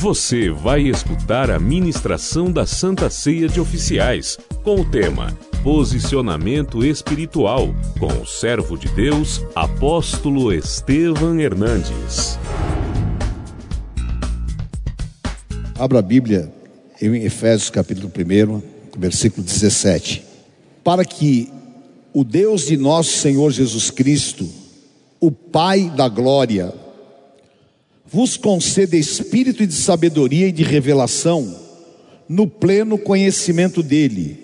Você vai escutar a ministração da Santa Ceia de Oficiais, com o tema Posicionamento Espiritual, com o servo de Deus, apóstolo Estevam Hernandes. Abra a Bíblia em Efésios capítulo 1, versículo 17. Para que o Deus de nosso Senhor Jesus Cristo, o Pai da glória, vos conceda espírito de sabedoria e de revelação no pleno conhecimento dele.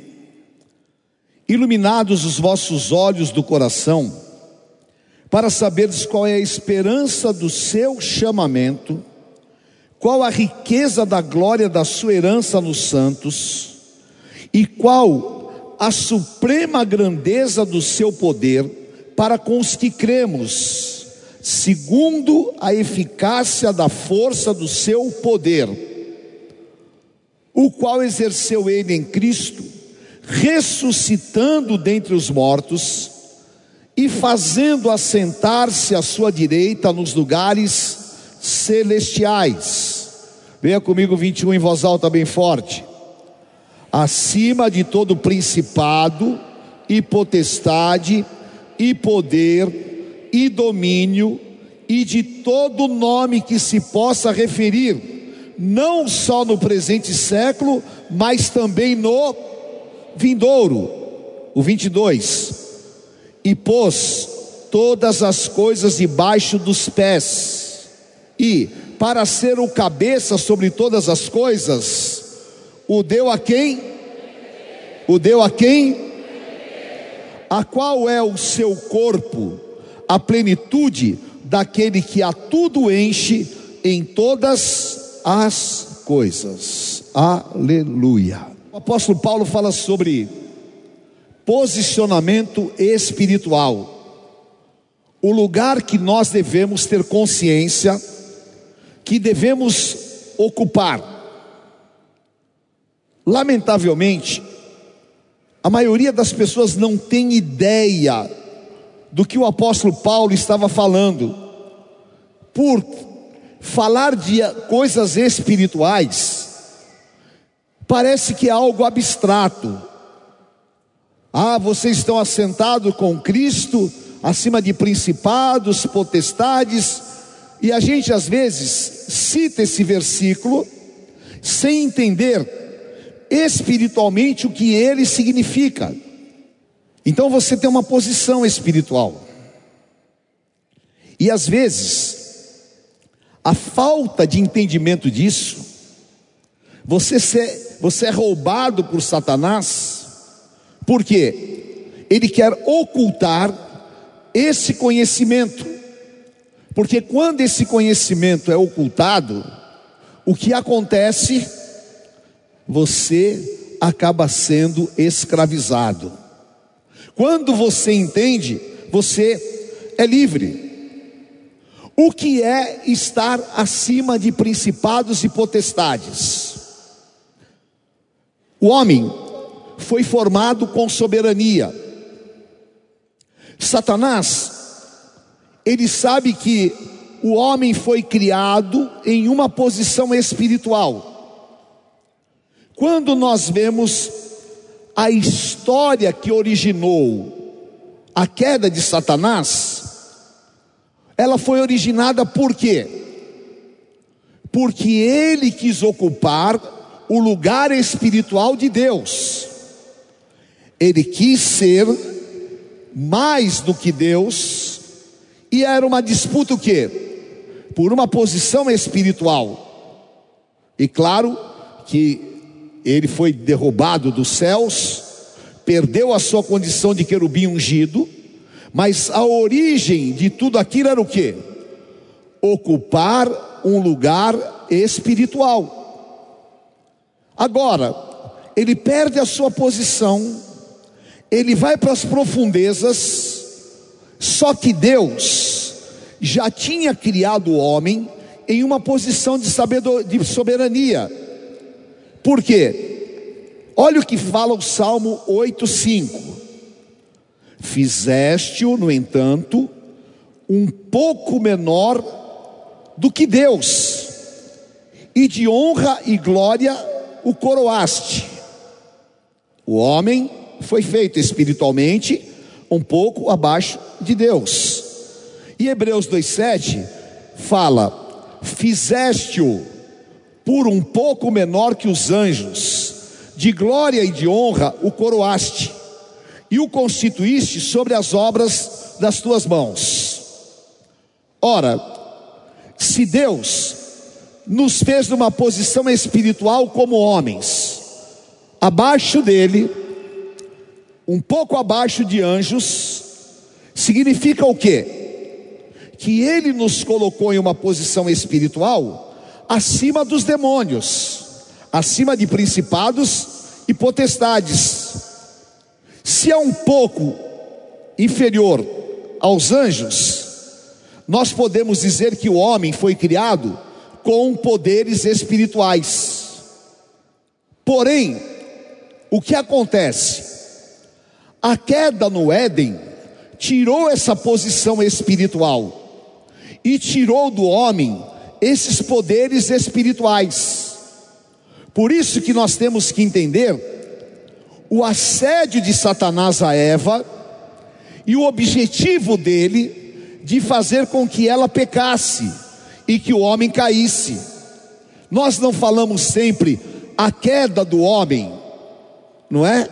Iluminados os vossos olhos do coração, para saberes qual é a esperança do seu chamamento, qual a riqueza da glória da sua herança nos santos, e qual a suprema grandeza do seu poder para com os que cremos segundo a eficácia da força do seu poder, o qual exerceu ele em Cristo, ressuscitando dentre os mortos e fazendo assentar-se à sua direita nos lugares celestiais. Venha comigo 21 em voz alta bem forte. Acima de todo principado e potestade e poder e domínio e de todo nome que se possa referir, não só no presente século, mas também no vindouro. O 22. E pôs todas as coisas debaixo dos pés, e para ser o cabeça sobre todas as coisas, o deu a quem? O deu a quem? A qual é o seu corpo? a plenitude daquele que a tudo enche em todas as coisas. Aleluia. O apóstolo Paulo fala sobre posicionamento espiritual. O lugar que nós devemos ter consciência que devemos ocupar. Lamentavelmente, a maioria das pessoas não tem ideia do que o apóstolo Paulo estava falando. Por falar de coisas espirituais, parece que é algo abstrato. Ah, vocês estão assentados com Cristo acima de principados, potestades, e a gente às vezes cita esse versículo sem entender espiritualmente o que ele significa. Então você tem uma posição espiritual. E às vezes, a falta de entendimento disso, você, se, você é roubado por Satanás, porque ele quer ocultar esse conhecimento. Porque quando esse conhecimento é ocultado, o que acontece? Você acaba sendo escravizado. Quando você entende, você é livre. O que é estar acima de principados e potestades? O homem foi formado com soberania. Satanás, ele sabe que o homem foi criado em uma posição espiritual. Quando nós vemos a história que originou a queda de Satanás, ela foi originada por quê? Porque ele quis ocupar o lugar espiritual de Deus. Ele quis ser mais do que Deus, e era uma disputa o quê? Por uma posição espiritual. E claro que ele foi derrubado dos céus, perdeu a sua condição de querubim ungido, mas a origem de tudo aquilo era o que? Ocupar um lugar espiritual. Agora, ele perde a sua posição, ele vai para as profundezas, só que Deus já tinha criado o homem em uma posição de, de soberania por quê? Olha o que fala o Salmo 8,5: Fizeste-o, no entanto, um pouco menor do que Deus, e de honra e glória o coroaste. O homem foi feito espiritualmente um pouco abaixo de Deus. E Hebreus 2,7 fala: Fizeste-o por um pouco menor que os anjos, de glória e de honra o coroaste, e o constituíste sobre as obras das tuas mãos. Ora, se Deus nos fez numa posição espiritual como homens, abaixo dele, um pouco abaixo de anjos, significa o quê? Que ele nos colocou em uma posição espiritual acima dos demônios, acima de principados e potestades. Se é um pouco inferior aos anjos, nós podemos dizer que o homem foi criado com poderes espirituais. Porém, o que acontece? A queda no Éden tirou essa posição espiritual e tirou do homem esses poderes espirituais. Por isso que nós temos que entender o assédio de Satanás a Eva e o objetivo dele de fazer com que ela pecasse e que o homem caísse. Nós não falamos sempre a queda do homem, não é?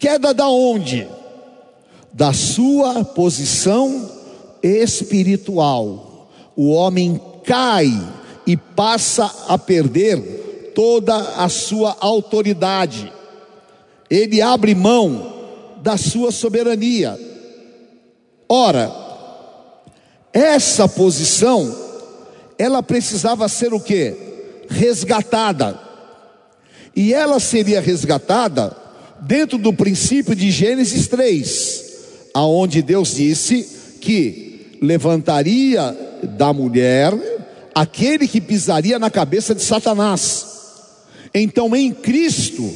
Queda da onde? Da sua posição espiritual. O homem cai e passa a perder toda a sua autoridade. Ele abre mão da sua soberania. Ora, essa posição ela precisava ser o que? Resgatada. E ela seria resgatada dentro do princípio de Gênesis 3, aonde Deus disse que levantaria da mulher aquele que pisaria na cabeça de Satanás. Então, em Cristo,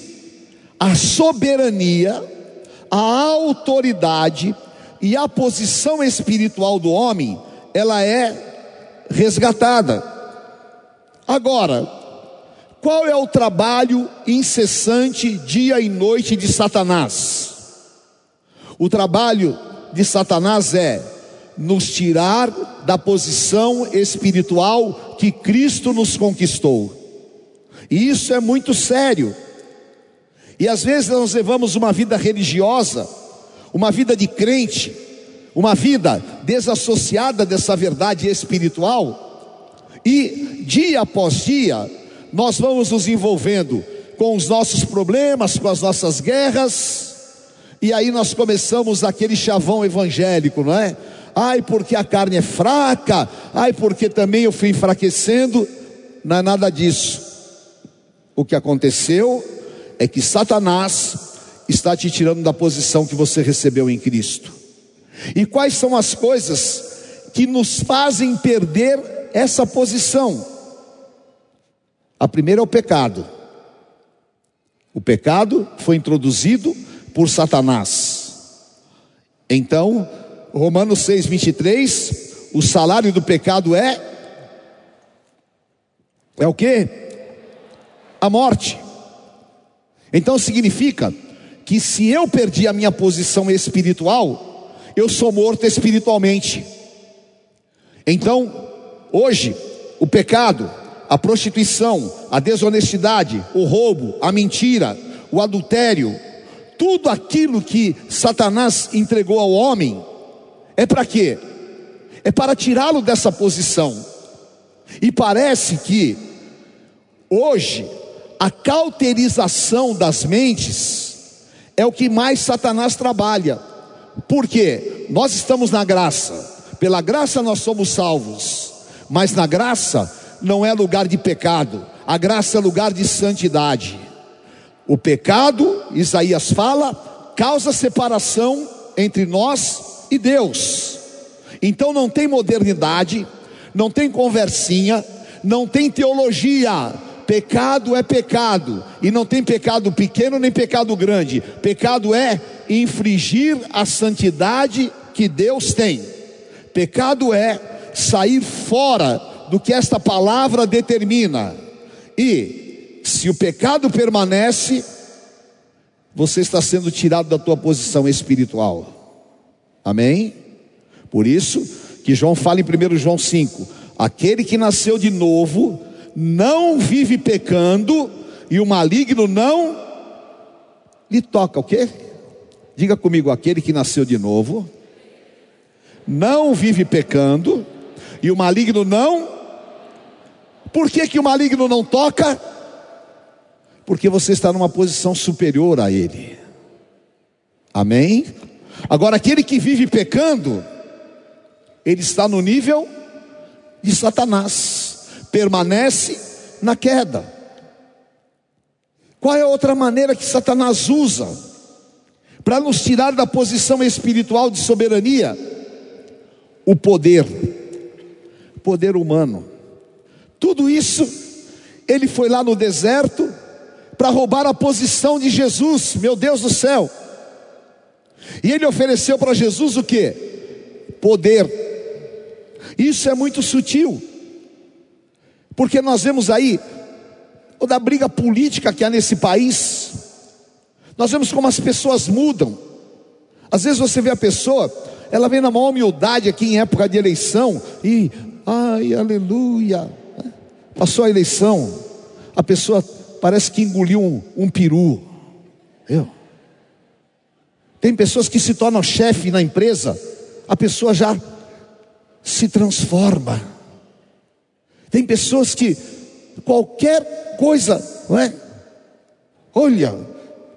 a soberania, a autoridade e a posição espiritual do homem, ela é resgatada. Agora, qual é o trabalho incessante dia e noite de Satanás? O trabalho de Satanás é nos tirar da posição espiritual que Cristo nos conquistou. E isso é muito sério. E às vezes nós levamos uma vida religiosa, uma vida de crente, uma vida desassociada dessa verdade espiritual, e dia após dia nós vamos nos envolvendo com os nossos problemas, com as nossas guerras, e aí nós começamos aquele chavão evangélico, não é? Ai, porque a carne é fraca, ai, porque também eu fui enfraquecendo, não é nada disso. O que aconteceu é que Satanás está te tirando da posição que você recebeu em Cristo. E quais são as coisas que nos fazem perder essa posição? A primeira é o pecado. O pecado foi introduzido por Satanás. Então, Romanos 6, 23, o salário do pecado é é o que? A morte. Então significa que se eu perdi a minha posição espiritual, eu sou morto espiritualmente. Então, hoje, o pecado, a prostituição, a desonestidade, o roubo, a mentira, o adultério, tudo aquilo que Satanás entregou ao homem, é para quê? É para tirá-lo dessa posição. E parece que hoje a cauterização das mentes é o que mais Satanás trabalha. Porque nós estamos na graça. Pela graça nós somos salvos. Mas na graça não é lugar de pecado. A graça é lugar de santidade. O pecado, Isaías fala, causa separação entre nós e Deus. Então não tem modernidade, não tem conversinha, não tem teologia. Pecado é pecado, e não tem pecado pequeno nem pecado grande. Pecado é infringir a santidade que Deus tem. Pecado é sair fora do que esta palavra determina. E se o pecado permanece, você está sendo tirado da tua posição espiritual. Amém? Por isso que João fala em 1 João 5: aquele que nasceu de novo não vive pecando, e o maligno não lhe toca o quê? Diga comigo, aquele que nasceu de novo não vive pecando, e o maligno não. Por que, que o maligno não toca? Porque você está numa posição superior a ele. Amém? Agora, aquele que vive pecando, ele está no nível de Satanás, permanece na queda. Qual é a outra maneira que Satanás usa para nos tirar da posição espiritual de soberania? O poder, poder humano. Tudo isso, ele foi lá no deserto para roubar a posição de Jesus, meu Deus do céu. E ele ofereceu para Jesus o que? Poder. Isso é muito sutil, porque nós vemos aí toda a briga política que há nesse país, nós vemos como as pessoas mudam. Às vezes você vê a pessoa, ela vem na maior humildade aqui em época de eleição e, ai, aleluia, passou a eleição, a pessoa parece que engoliu um, um peru. Eu. Tem pessoas que se tornam chefe na empresa, a pessoa já se transforma. Tem pessoas que qualquer coisa, não é? Olha,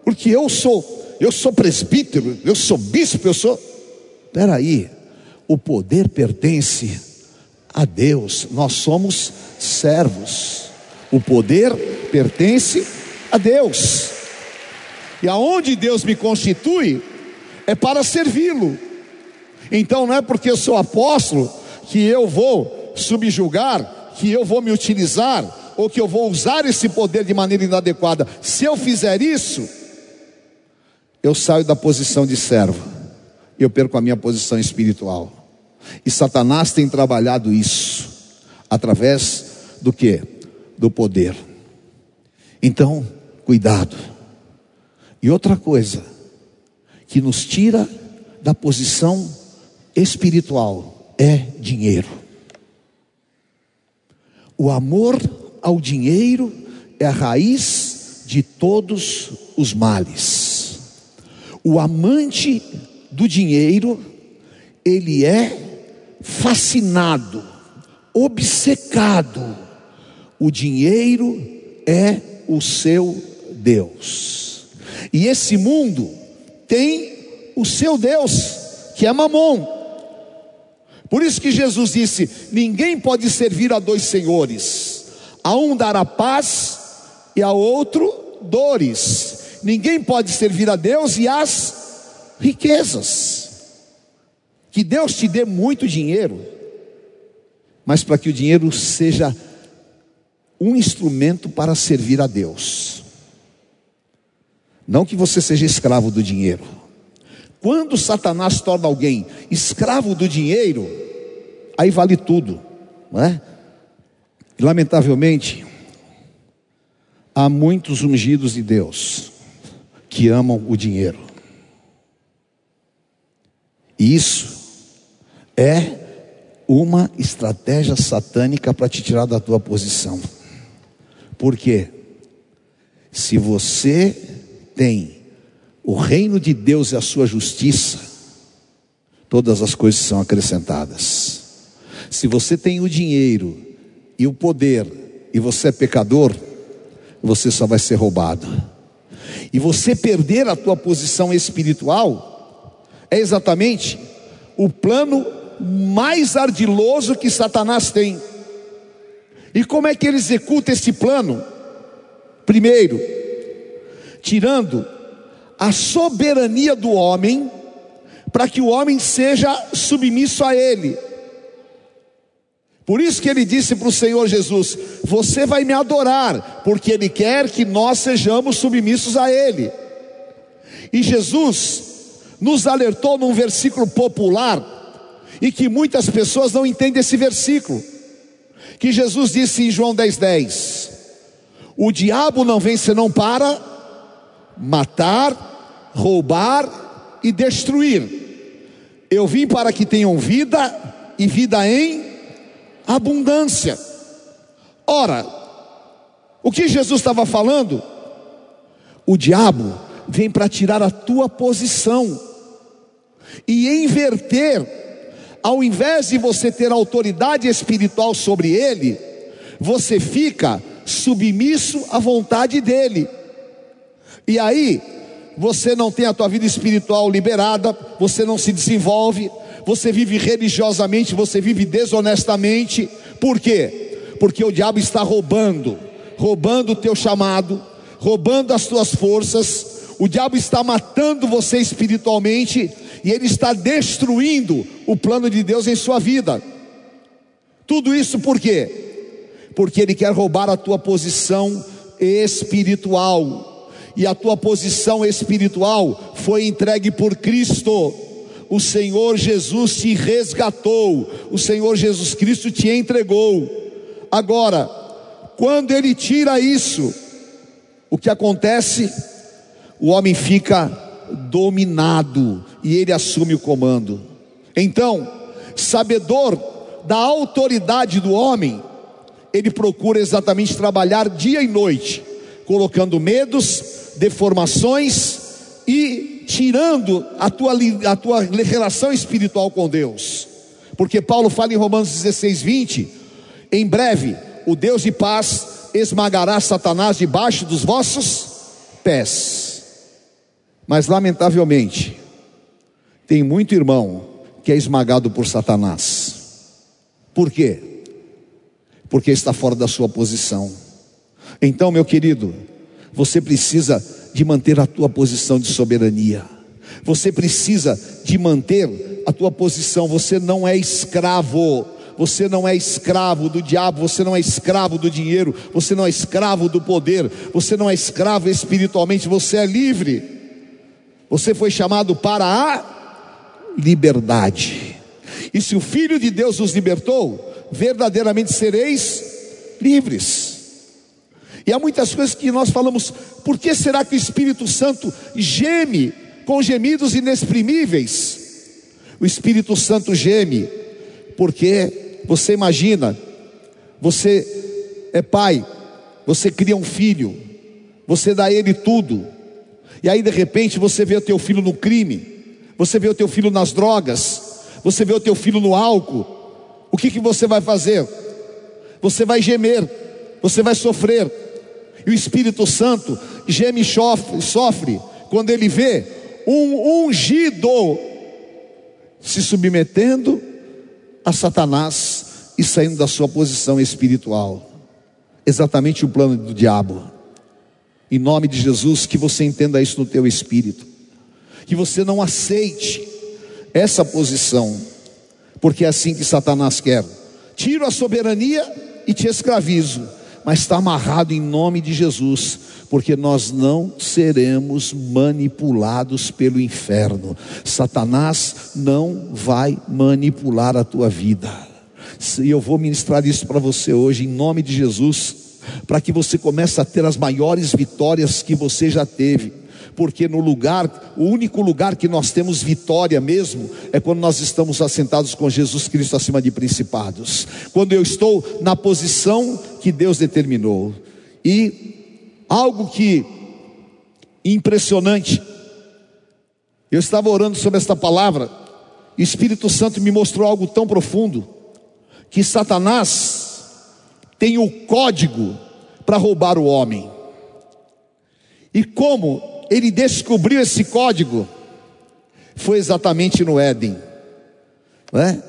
porque eu sou, eu sou presbítero, eu sou bispo, eu sou. Espera aí, o poder pertence a Deus. Nós somos servos. O poder pertence a Deus. E aonde Deus me constitui é para servi-lo. Então não é porque eu sou apóstolo que eu vou subjugar, que eu vou me utilizar, ou que eu vou usar esse poder de maneira inadequada. Se eu fizer isso, eu saio da posição de servo, eu perco a minha posição espiritual. E Satanás tem trabalhado isso através do que? Do poder. Então, cuidado. E outra coisa que nos tira da posição espiritual é dinheiro. O amor ao dinheiro é a raiz de todos os males. O amante do dinheiro, ele é fascinado, obcecado. O dinheiro é o seu Deus. E esse mundo tem o seu Deus, que é Mamon. Por isso que Jesus disse: ninguém pode servir a dois senhores, a um dará paz e a outro dores. Ninguém pode servir a Deus e as riquezas. Que Deus te dê muito dinheiro, mas para que o dinheiro seja um instrumento para servir a Deus. Não que você seja escravo do dinheiro. Quando Satanás torna alguém escravo do dinheiro, aí vale tudo, não é? E, lamentavelmente, há muitos ungidos de Deus que amam o dinheiro. E isso é uma estratégia satânica para te tirar da tua posição. Por quê? Se você tem o reino de Deus e a sua justiça, todas as coisas são acrescentadas. Se você tem o dinheiro e o poder e você é pecador, você só vai ser roubado. E você perder a tua posição espiritual é exatamente o plano mais ardiloso que Satanás tem. E como é que ele executa esse plano? Primeiro, tirando a soberania do homem, para que o homem seja submisso a ele. Por isso que ele disse para o Senhor Jesus: Você vai me adorar, porque Ele quer que nós sejamos submissos a Ele. E Jesus nos alertou num versículo popular, e que muitas pessoas não entendem esse versículo, que Jesus disse em João 10,10: 10, O diabo não vem senão para matar, roubar e destruir. Eu vim para que tenham vida e vida em abundância. Ora, o que Jesus estava falando? O diabo vem para tirar a tua posição e inverter ao invés de você ter autoridade espiritual sobre ele, você fica submisso à vontade dele. E aí, você não tem a tua vida espiritual liberada, você não se desenvolve, você vive religiosamente, você vive desonestamente. Por quê? Porque o diabo está roubando, roubando o teu chamado, roubando as tuas forças. O diabo está matando você espiritualmente e ele está destruindo o plano de Deus em sua vida. Tudo isso por quê? Porque ele quer roubar a tua posição espiritual. E a tua posição espiritual foi entregue por Cristo. O Senhor Jesus te resgatou. O Senhor Jesus Cristo te entregou. Agora, quando ele tira isso, o que acontece? O homem fica dominado e ele assume o comando. Então, sabedor da autoridade do homem, ele procura exatamente trabalhar dia e noite, colocando medos, deformações e tirando a tua, a tua relação espiritual com Deus. Porque Paulo fala em Romanos 16, 20: em breve o Deus de paz esmagará Satanás debaixo dos vossos pés. Mas, lamentavelmente, tem muito irmão que é esmagado por Satanás. Por quê? Porque está fora da sua posição. Então, meu querido, você precisa de manter a tua posição de soberania. Você precisa de manter a tua posição. Você não é escravo. Você não é escravo do diabo, você não é escravo do dinheiro, você não é escravo do poder, você não é escravo espiritualmente, você é livre. Você foi chamado para a liberdade. E se o Filho de Deus os libertou, verdadeiramente sereis livres. E há muitas coisas que nós falamos, por que será que o Espírito Santo geme com gemidos inexprimíveis? O Espírito Santo geme, porque você imagina, você é pai, você cria um filho, você dá a ele tudo, e aí de repente você vê o teu filho no crime, você vê o teu filho nas drogas, você vê o teu filho no álcool. O que, que você vai fazer? Você vai gemer, você vai sofrer. E o Espírito Santo geme e sofre, quando ele vê um ungido se submetendo a Satanás e saindo da sua posição espiritual. Exatamente o plano do diabo. Em nome de Jesus, que você entenda isso no teu espírito. Que você não aceite essa posição, porque é assim que Satanás quer. Tiro a soberania e te escravizo, mas está amarrado em nome de Jesus, porque nós não seremos manipulados pelo inferno. Satanás não vai manipular a tua vida. E eu vou ministrar isso para você hoje, em nome de Jesus para que você comece a ter as maiores vitórias que você já teve. Porque no lugar, o único lugar que nós temos vitória mesmo é quando nós estamos assentados com Jesus Cristo acima de principados. Quando eu estou na posição que Deus determinou. E algo que impressionante. Eu estava orando sobre esta palavra, e o Espírito Santo me mostrou algo tão profundo que Satanás tem o código para roubar o homem. E como ele descobriu esse código? Foi exatamente no Éden. Né?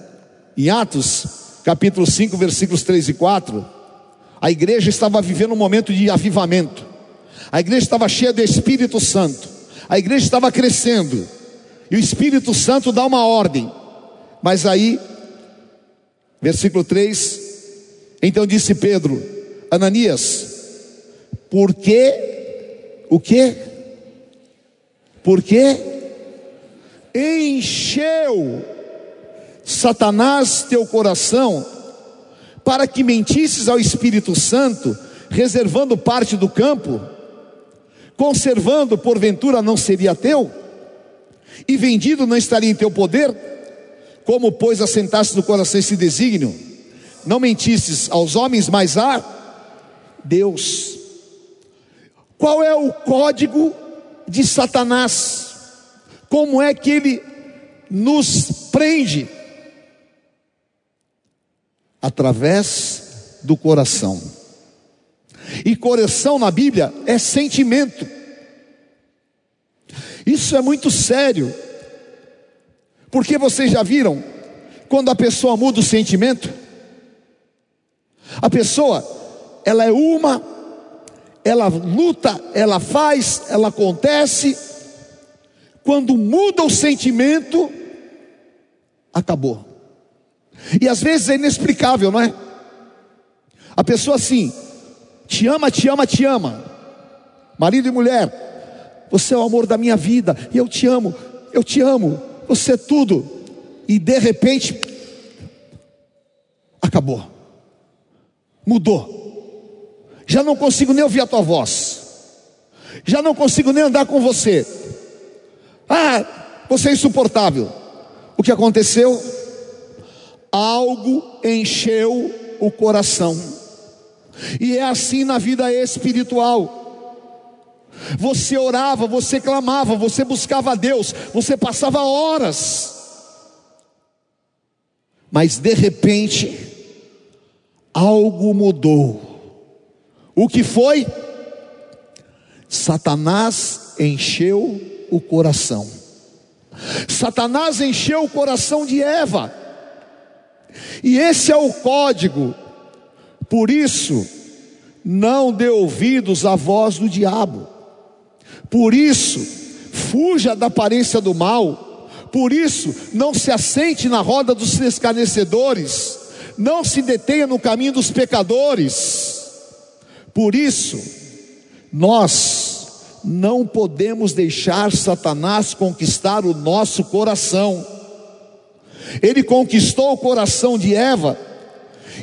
Em Atos, capítulo 5, versículos 3 e 4, a igreja estava vivendo um momento de avivamento. A igreja estava cheia do Espírito Santo. A igreja estava crescendo. E o Espírito Santo dá uma ordem. Mas aí, versículo 3, então disse Pedro, Ananias, por que, o que? Porque encheu Satanás teu coração para que mentisses ao Espírito Santo, reservando parte do campo, conservando, porventura não seria teu, e vendido não estaria em teu poder? Como, pois, assentaste no coração esse desígnio? Não mentistes aos homens, mas a Deus. Qual é o código de Satanás? Como é que ele nos prende? Através do coração. E coração na Bíblia é sentimento. Isso é muito sério. Porque vocês já viram quando a pessoa muda o sentimento? A pessoa, ela é uma, ela luta, ela faz, ela acontece. Quando muda o sentimento, acabou. E às vezes é inexplicável, não é? A pessoa assim, te ama, te ama, te ama. Marido e mulher, você é o amor da minha vida, e eu te amo, eu te amo, você é tudo. E de repente, acabou, mudou. Já não consigo nem ouvir a tua voz, já não consigo nem andar com você. Ah, você é insuportável. O que aconteceu? Algo encheu o coração. E é assim na vida espiritual. Você orava, você clamava, você buscava a Deus, você passava horas. Mas de repente, algo mudou. O que foi? Satanás encheu o coração. Satanás encheu o coração de Eva. E esse é o código por isso, não dê ouvidos à voz do diabo. Por isso, fuja da aparência do mal. Por isso, não se assente na roda dos escarnecedores. Não se detenha no caminho dos pecadores. Por isso, nós não podemos deixar Satanás conquistar o nosso coração. Ele conquistou o coração de Eva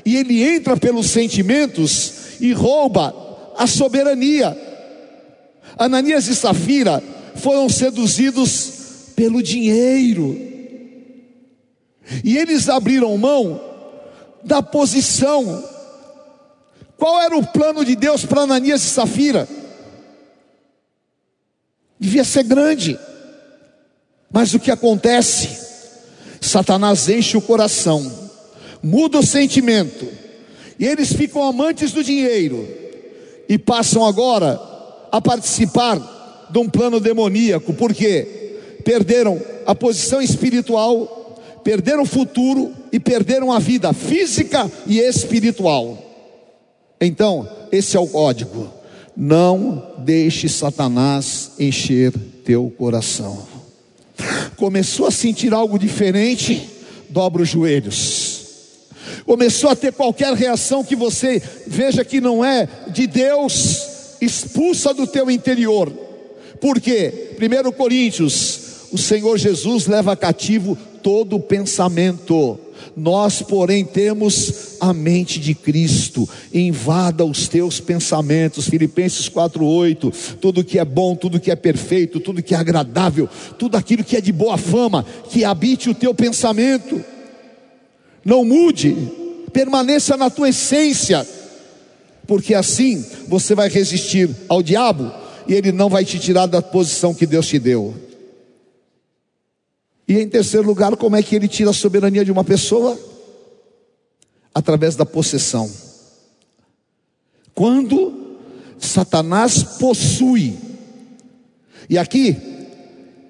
e ele entra pelos sentimentos e rouba a soberania. Ananias e Safira foram seduzidos pelo dinheiro. E eles abriram mão da posição. Qual era o plano de Deus para Ananias e Safira? Devia ser grande. Mas o que acontece? Satanás enche o coração muda o sentimento, e eles ficam amantes do dinheiro, e passam agora a participar de um plano demoníaco, porque perderam a posição espiritual, perderam o futuro e perderam a vida física e espiritual. Então, esse é o código. Não deixe Satanás encher teu coração. Começou a sentir algo diferente? Dobra os joelhos começou a ter qualquer reação que você veja que não é de Deus, expulsa do teu interior. Por quê? 1 Coríntios, o Senhor Jesus leva cativo todo pensamento. Nós, porém, temos a mente de Cristo. Invada os teus pensamentos. Filipenses 4:8. Tudo que é bom, tudo que é perfeito, tudo que é agradável, tudo aquilo que é de boa fama, que habite o teu pensamento. Não mude, permaneça na tua essência, porque assim você vai resistir ao diabo e ele não vai te tirar da posição que Deus te deu. E em terceiro lugar, como é que ele tira a soberania de uma pessoa? Através da possessão. Quando Satanás possui, e aqui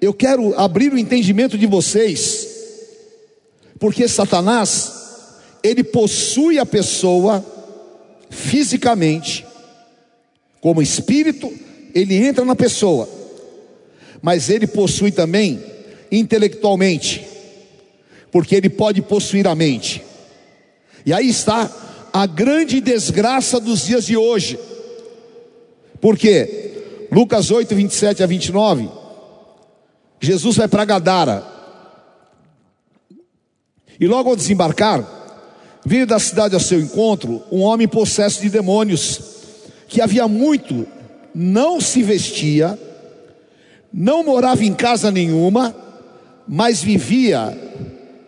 eu quero abrir o entendimento de vocês porque Satanás, ele possui a pessoa fisicamente, como espírito, ele entra na pessoa, mas ele possui também intelectualmente, porque ele pode possuir a mente. E aí está a grande desgraça dos dias de hoje. Porque Lucas 8, 27 a 29, Jesus vai para Gadara. E logo ao desembarcar, veio da cidade ao seu encontro um homem possesso de demônios, que havia muito não se vestia, não morava em casa nenhuma, mas vivia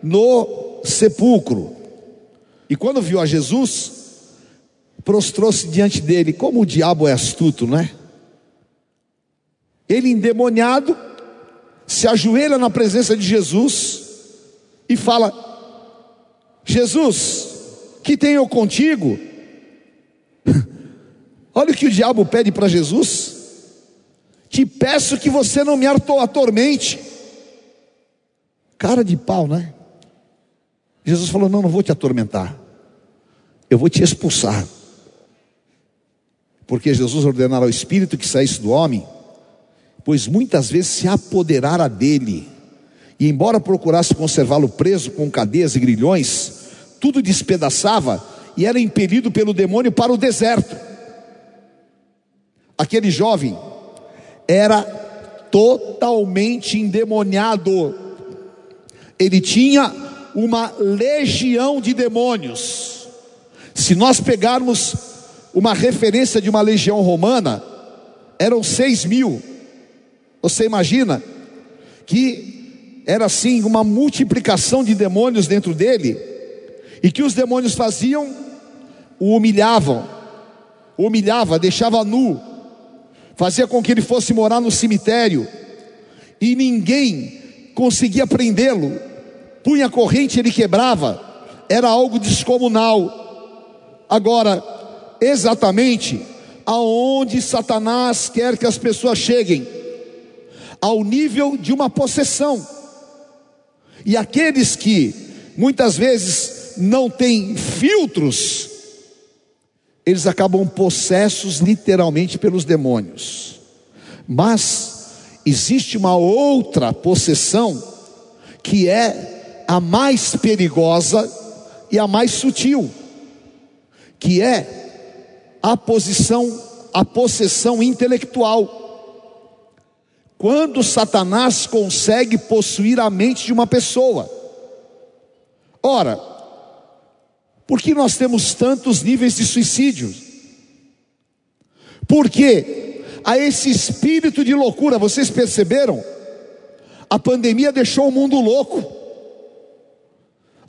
no sepulcro. E quando viu a Jesus, prostrou-se diante dele. Como o diabo é astuto, não é? Ele endemoniado se ajoelha na presença de Jesus e fala: Jesus, que tenho contigo? Olha o que o diabo pede para Jesus. Te peço que você não me atormente. Cara de pau, né? Jesus falou: Não, não vou te atormentar. Eu vou te expulsar. Porque Jesus ordenara ao espírito que saísse do homem, pois muitas vezes se apoderara dele. E embora procurasse conservá-lo preso com cadeias e grilhões, tudo despedaçava e era impelido pelo demônio para o deserto. Aquele jovem era totalmente endemoniado. Ele tinha uma legião de demônios. Se nós pegarmos uma referência de uma legião romana, eram seis mil. Você imagina que era assim uma multiplicação de demônios dentro dele, e que os demônios faziam, o humilhavam, o humilhava, deixava nu, fazia com que ele fosse morar no cemitério, e ninguém conseguia prendê-lo, punha corrente, ele quebrava, era algo descomunal. Agora, exatamente aonde Satanás quer que as pessoas cheguem, ao nível de uma possessão. E aqueles que muitas vezes não têm filtros, eles acabam possessos literalmente pelos demônios. Mas existe uma outra possessão que é a mais perigosa e a mais sutil, que é a posição, a possessão intelectual. Quando Satanás consegue possuir a mente de uma pessoa. Ora, por que nós temos tantos níveis de suicídio? Porque a esse espírito de loucura, vocês perceberam? A pandemia deixou o mundo louco.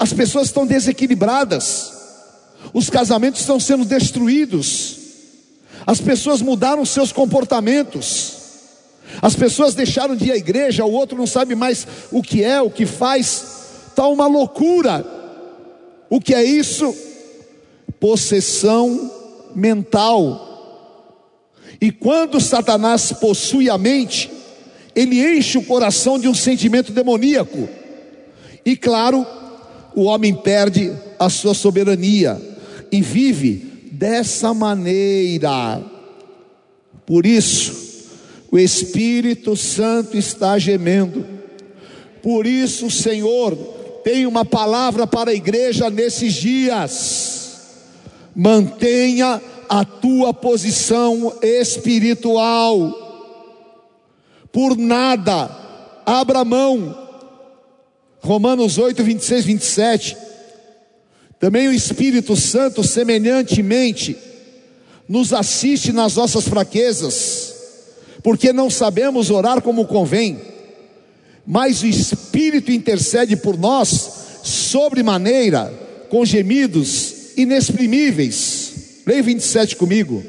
As pessoas estão desequilibradas. Os casamentos estão sendo destruídos. As pessoas mudaram seus comportamentos. As pessoas deixaram de ir à igreja, o outro não sabe mais o que é, o que faz. Está uma loucura. O que é isso? Possessão mental. E quando Satanás possui a mente, ele enche o coração de um sentimento demoníaco. E claro, o homem perde a sua soberania e vive dessa maneira. Por isso, o Espírito Santo está gemendo. Por isso, o Senhor tem uma palavra para a igreja nesses dias. Mantenha a tua posição espiritual por nada, abra mão. Romanos 8, 26, 27. Também o Espírito Santo, semelhantemente, nos assiste nas nossas fraquezas, porque não sabemos orar como convém, mas o Espírito intercede por nós sobremaneira, com gemidos inexprimíveis. Leia 27 comigo.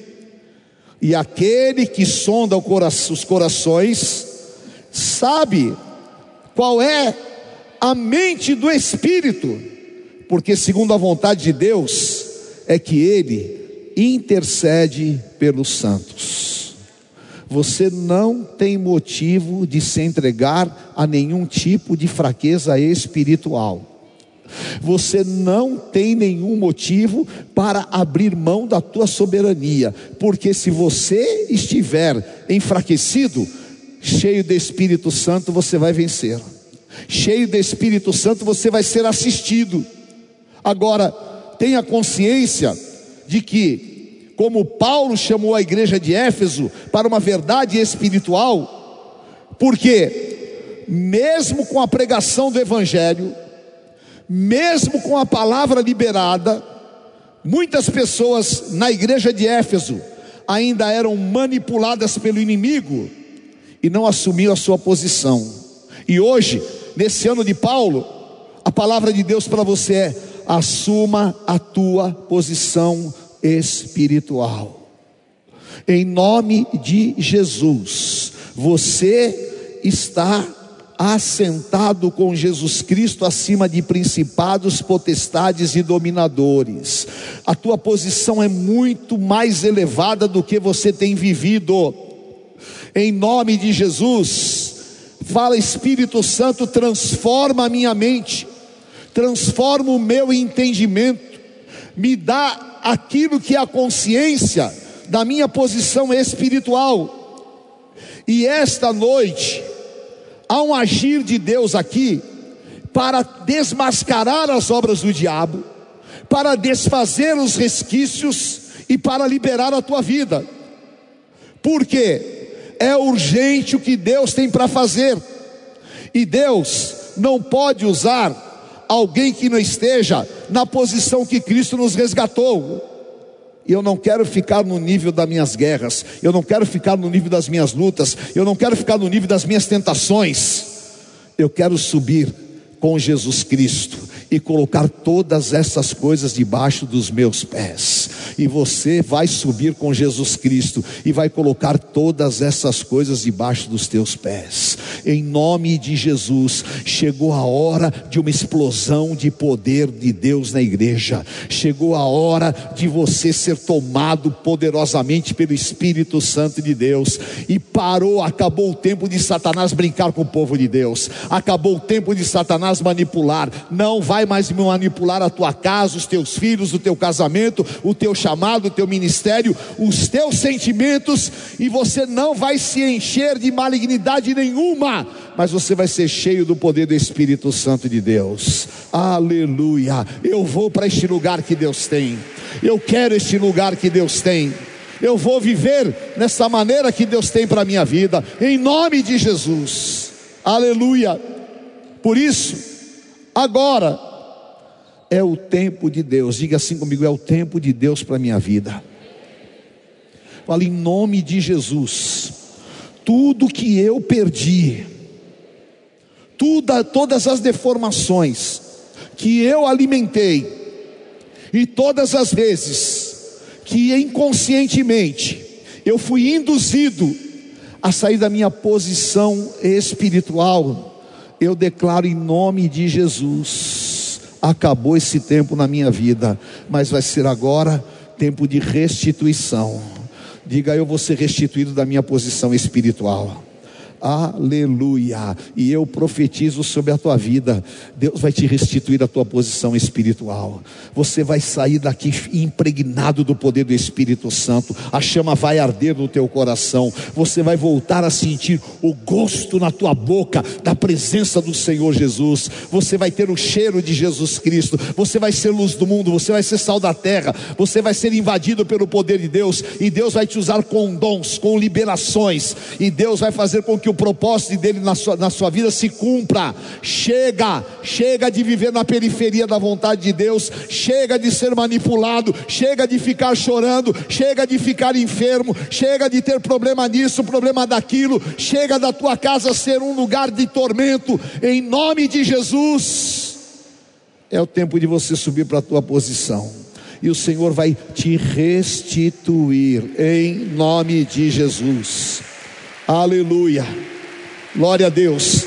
E aquele que sonda os corações sabe qual é a mente do Espírito, porque segundo a vontade de Deus é que ele intercede pelos santos. Você não tem motivo de se entregar a nenhum tipo de fraqueza espiritual. Você não tem nenhum motivo para abrir mão da tua soberania, porque se você estiver enfraquecido, cheio do Espírito Santo, você vai vencer. Cheio do Espírito Santo, você vai ser assistido. Agora, tenha consciência de que, como Paulo chamou a igreja de Éfeso para uma verdade espiritual, porque, mesmo com a pregação do Evangelho, mesmo com a palavra liberada, muitas pessoas na igreja de Éfeso ainda eram manipuladas pelo inimigo e não assumiam a sua posição. E hoje, nesse ano de Paulo, a palavra de Deus para você é: assuma a tua posição espiritual. Em nome de Jesus, você está assentado com Jesus Cristo acima de principados, potestades e dominadores. A tua posição é muito mais elevada do que você tem vivido. Em nome de Jesus, fala Espírito Santo, transforma a minha mente, transforma o meu entendimento, me dá aquilo que é a consciência da minha posição espiritual. E esta noite, há um agir de Deus aqui para desmascarar as obras do diabo, para desfazer os resquícios e para liberar a tua vida. Por quê? É urgente o que Deus tem para fazer. E Deus não pode usar alguém que não esteja na posição que Cristo nos resgatou. Eu não quero ficar no nível das minhas guerras, eu não quero ficar no nível das minhas lutas, eu não quero ficar no nível das minhas tentações. Eu quero subir com Jesus Cristo e colocar todas essas coisas debaixo dos meus pés. E você vai subir com Jesus Cristo e vai colocar todas essas coisas debaixo dos teus pés. Em nome de Jesus, chegou a hora de uma explosão de poder de Deus na igreja. Chegou a hora de você ser tomado poderosamente pelo Espírito Santo de Deus. E parou, acabou o tempo de Satanás brincar com o povo de Deus. Acabou o tempo de Satanás manipular. Não vai vai mais manipular a tua casa, os teus filhos, o teu casamento, o teu chamado, o teu ministério, os teus sentimentos, e você não vai se encher de malignidade nenhuma, mas você vai ser cheio do poder do Espírito Santo de Deus. Aleluia! Eu vou para este lugar que Deus tem, eu quero este lugar que Deus tem. Eu vou viver nessa maneira que Deus tem para a minha vida, em nome de Jesus. Aleluia. Por isso, agora, é o tempo de Deus. Diga assim comigo: é o tempo de Deus para a minha vida. Fala em nome de Jesus. Tudo que eu perdi, tudo, todas as deformações que eu alimentei, e todas as vezes que inconscientemente eu fui induzido a sair da minha posição espiritual, eu declaro em nome de Jesus acabou esse tempo na minha vida, mas vai ser agora tempo de restituição. Diga eu vou ser restituído da minha posição espiritual. Aleluia. E eu profetizo sobre a tua vida. Deus vai te restituir a tua posição espiritual. Você vai sair daqui impregnado do poder do Espírito Santo. A chama vai arder no teu coração. Você vai voltar a sentir o gosto na tua boca da presença do Senhor Jesus. Você vai ter o cheiro de Jesus Cristo. Você vai ser luz do mundo. Você vai ser sal da terra. Você vai ser invadido pelo poder de Deus. E Deus vai te usar com dons, com liberações. E Deus vai fazer com que o propósito dele na sua, na sua vida se cumpra. Chega, chega de viver na periferia da vontade de Deus, chega de ser manipulado, chega de ficar chorando, chega de ficar enfermo, chega de ter problema nisso, problema daquilo, chega da tua casa ser um lugar de tormento, em nome de Jesus. É o tempo de você subir para a tua posição e o Senhor vai te restituir em nome de Jesus. Aleluia. Glória a Deus.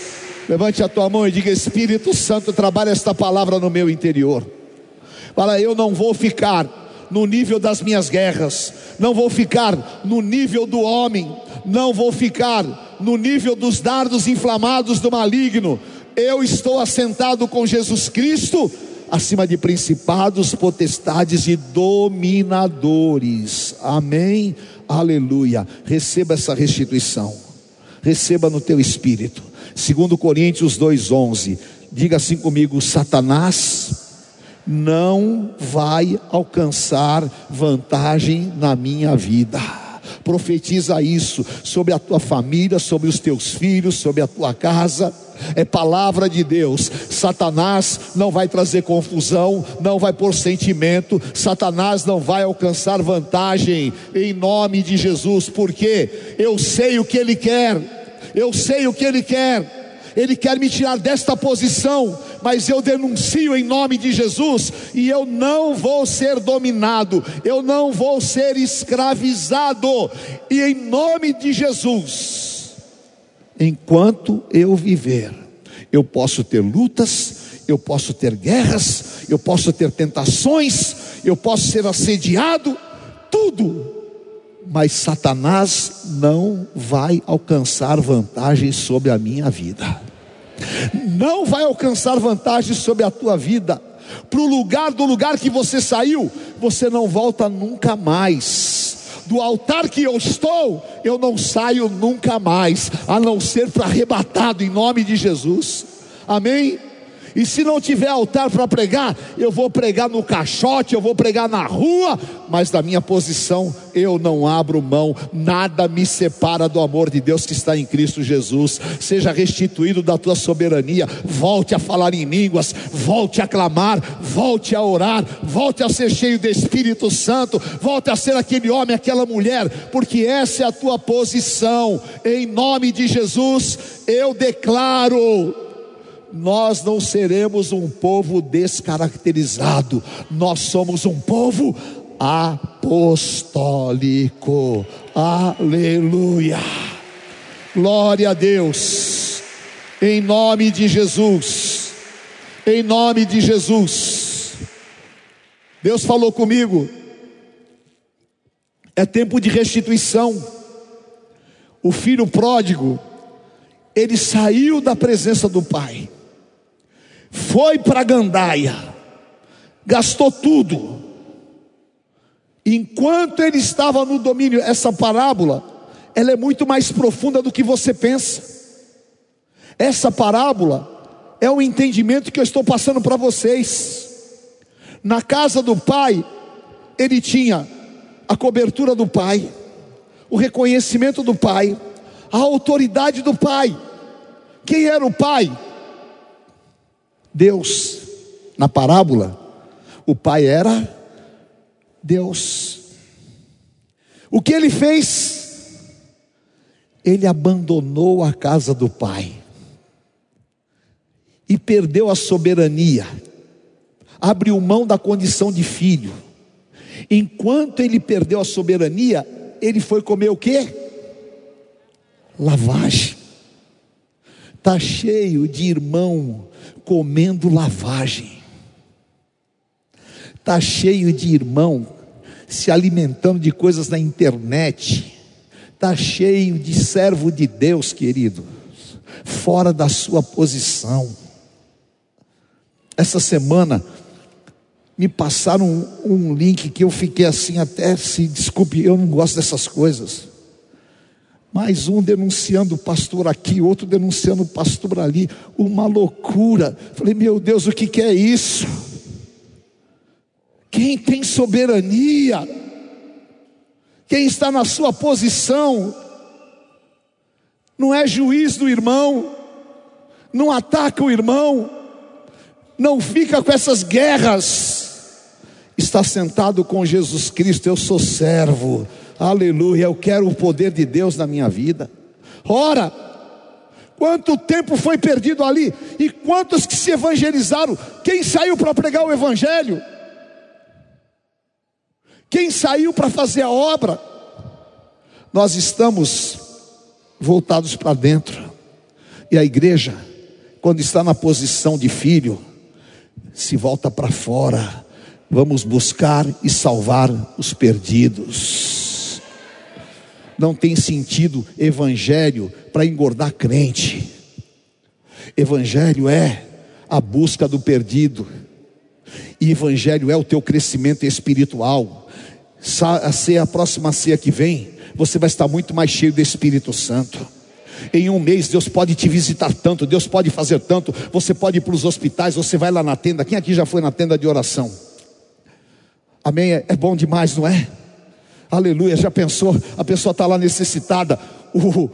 Levante a tua mão e diga: Espírito Santo, trabalha esta palavra no meu interior. Fala, eu não vou ficar no nível das minhas guerras, não vou ficar no nível do homem, não vou ficar no nível dos dardos inflamados do maligno. Eu estou assentado com Jesus Cristo acima de principados, potestades e dominadores. Amém. Aleluia. Receba essa restituição receba no teu espírito. Segundo Coríntios 2:11, diga assim comigo: Satanás não vai alcançar vantagem na minha vida. Profetiza isso sobre a tua família, sobre os teus filhos, sobre a tua casa. É palavra de Deus. Satanás não vai trazer confusão, não vai pôr sentimento. Satanás não vai alcançar vantagem em nome de Jesus, porque eu sei o que ele quer. Eu sei o que ele quer ele quer me tirar desta posição, mas eu denuncio em nome de Jesus e eu não vou ser dominado, eu não vou ser escravizado, e em nome de Jesus, enquanto eu viver, eu posso ter lutas, eu posso ter guerras, eu posso ter tentações, eu posso ser assediado, tudo, mas Satanás não vai alcançar vantagem sobre a minha vida. Não vai alcançar vantagem sobre a tua vida. Para o lugar do lugar que você saiu, você não volta nunca mais. Do altar que eu estou, eu não saio nunca mais, a não ser para arrebatado em nome de Jesus. Amém? E se não tiver altar para pregar, eu vou pregar no caixote, eu vou pregar na rua, mas da minha posição eu não abro mão, nada me separa do amor de Deus que está em Cristo Jesus. Seja restituído da tua soberania, volte a falar em línguas, volte a clamar, volte a orar, volte a ser cheio do Espírito Santo, volte a ser aquele homem, aquela mulher, porque essa é a tua posição. Em nome de Jesus, eu declaro nós não seremos um povo descaracterizado, nós somos um povo apostólico. Aleluia. Glória a Deus. Em nome de Jesus. Em nome de Jesus. Deus falou comigo. É tempo de restituição. O filho pródigo, ele saiu da presença do pai foi para Gandaia, gastou tudo. Enquanto ele estava no domínio, essa parábola, ela é muito mais profunda do que você pensa. Essa parábola é o entendimento que eu estou passando para vocês. Na casa do pai, ele tinha a cobertura do pai, o reconhecimento do pai, a autoridade do pai. Quem era o pai? Deus. Na parábola, o pai era Deus. O que ele fez? Ele abandonou a casa do pai e perdeu a soberania, abriu mão da condição de filho. Enquanto ele perdeu a soberania, ele foi comer o que? Lavagem. Está cheio de irmão comendo lavagem. Está cheio de irmão se alimentando de coisas na internet. Está cheio de servo de Deus, querido, fora da sua posição. Essa semana me passaram um, um link que eu fiquei assim até se desculpe, eu não gosto dessas coisas. Mais um denunciando o pastor aqui, outro denunciando o pastor ali, uma loucura. Falei, meu Deus, o que, que é isso? Quem tem soberania, quem está na sua posição, não é juiz do irmão, não ataca o irmão, não fica com essas guerras, está sentado com Jesus Cristo, eu sou servo Aleluia, eu quero o poder de Deus na minha vida. Ora, quanto tempo foi perdido ali e quantos que se evangelizaram? Quem saiu para pregar o evangelho? Quem saiu para fazer a obra? Nós estamos voltados para dentro. E a igreja, quando está na posição de filho, se volta para fora. Vamos buscar e salvar os perdidos não tem sentido evangelho para engordar crente. Evangelho é a busca do perdido. E evangelho é o teu crescimento espiritual. A ceia, a próxima ceia que vem, você vai estar muito mais cheio do Espírito Santo. Em um mês Deus pode te visitar tanto, Deus pode fazer tanto. Você pode ir para os hospitais, você vai lá na tenda. Quem aqui já foi na tenda de oração? Amém? É bom demais, não é? Aleluia, já pensou? A pessoa está lá necessitada, o,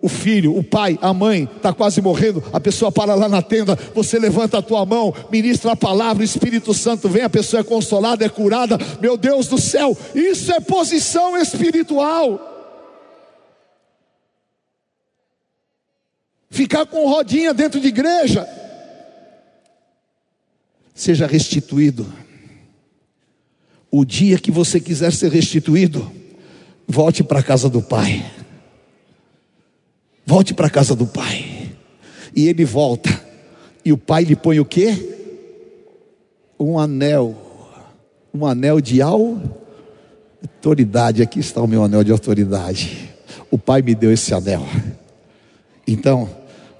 o filho, o pai, a mãe está quase morrendo, a pessoa para lá na tenda, você levanta a tua mão, ministra a palavra, o Espírito Santo vem, a pessoa é consolada, é curada, meu Deus do céu, isso é posição espiritual. Ficar com rodinha dentro de igreja, seja restituído. O dia que você quiser ser restituído, volte para a casa do Pai. Volte para a casa do pai. E ele volta. E o pai lhe põe o quê? Um anel. Um anel de autoridade. Aqui está o meu anel de autoridade. O pai me deu esse anel. Então,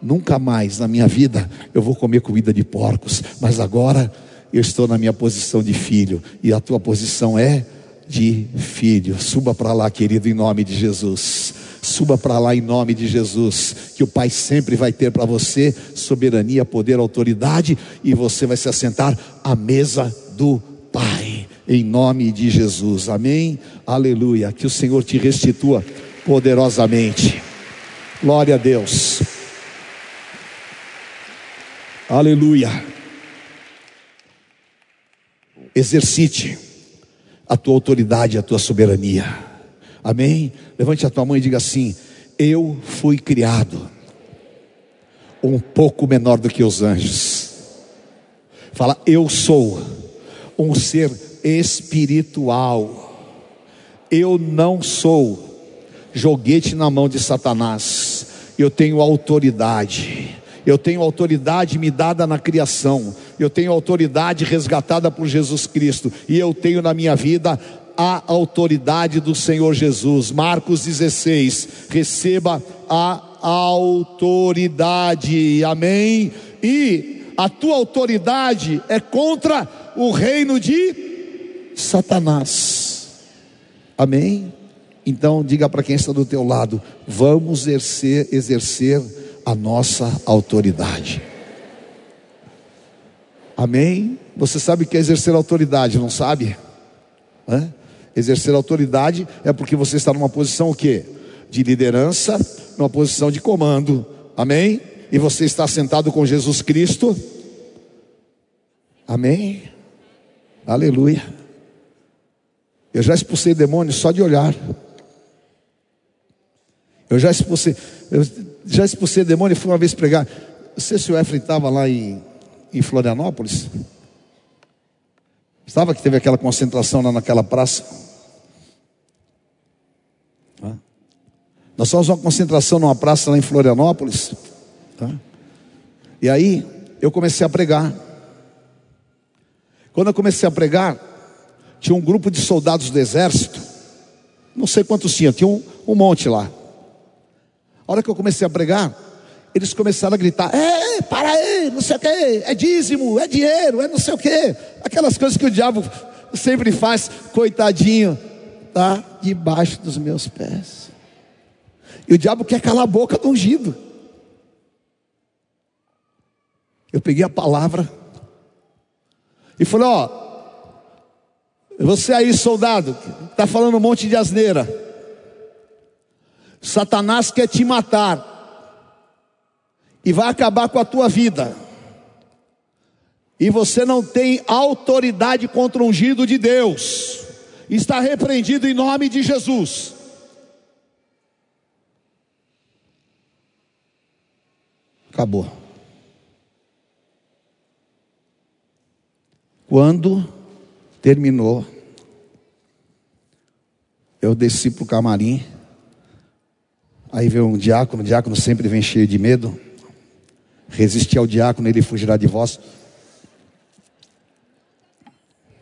nunca mais na minha vida eu vou comer comida de porcos, mas agora eu estou na minha posição de filho e a tua posição é de filho. Suba para lá, querido, em nome de Jesus. Suba para lá em nome de Jesus, que o Pai sempre vai ter para você soberania, poder, autoridade, e você vai se assentar à mesa do Pai, em nome de Jesus, amém? Aleluia, que o Senhor te restitua poderosamente, glória a Deus, aleluia. Exercite a tua autoridade, a tua soberania. Amém? Levante a tua mão e diga assim: Eu fui criado um pouco menor do que os anjos. Fala, eu sou um ser espiritual. Eu não sou joguete na mão de Satanás. Eu tenho autoridade. Eu tenho autoridade me dada na criação. Eu tenho autoridade resgatada por Jesus Cristo. E eu tenho na minha vida a autoridade do Senhor Jesus. Marcos 16, receba a autoridade, amém? E a tua autoridade é contra o reino de Satanás, amém? Então diga para quem está do teu lado: vamos exercer, exercer a nossa autoridade. Amém? Você sabe o que é exercer autoridade, não sabe? Hã? Exercer autoridade é porque você está numa posição o quê? De liderança, numa posição de comando. Amém? E você está sentado com Jesus Cristo. Amém? Aleluia. Eu já expulsei demônios só de olhar. Eu já expulsei, eu já expulsei demônio e fui uma vez pregar. Não sei se o Efraim estava lá em, em Florianópolis. Estava que teve aquela concentração lá naquela praça. Nós fomos uma concentração numa praça lá em Florianópolis. Tá? E aí eu comecei a pregar. Quando eu comecei a pregar, tinha um grupo de soldados do exército. Não sei quantos tinha, tinha um, um monte lá. A hora que eu comecei a pregar, eles começaram a gritar: É, para aí, não sei o que, é dízimo, é dinheiro, é não sei o que. Aquelas coisas que o diabo sempre faz, coitadinho, tá debaixo dos meus pés. E o diabo quer calar a boca do ungido. Eu peguei a palavra e falei: Ó, você aí, soldado, está falando um monte de asneira. Satanás quer te matar e vai acabar com a tua vida. E você não tem autoridade contra o ungido de Deus. Está repreendido em nome de Jesus. Acabou. Quando terminou, eu desci para o camarim. Aí veio um diácono, o diácono sempre vem cheio de medo. Resisti ao diácono, ele fugirá de vós.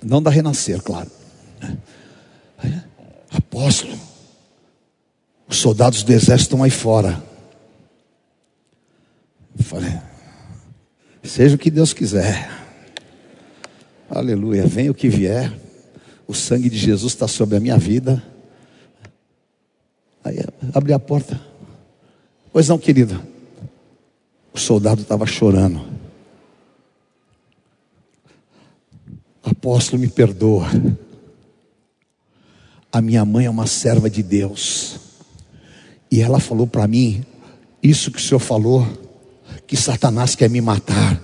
Não da renascer, claro. Apóstolo, os soldados do exército estão aí fora. Falei, seja o que Deus quiser. Aleluia, venha o que vier. O sangue de Jesus está sobre a minha vida. Aí abri a porta. Pois não, querido. O soldado estava chorando. Apóstolo, me perdoa. A minha mãe é uma serva de Deus. E ela falou para mim: Isso que o senhor falou, que Satanás quer me matar.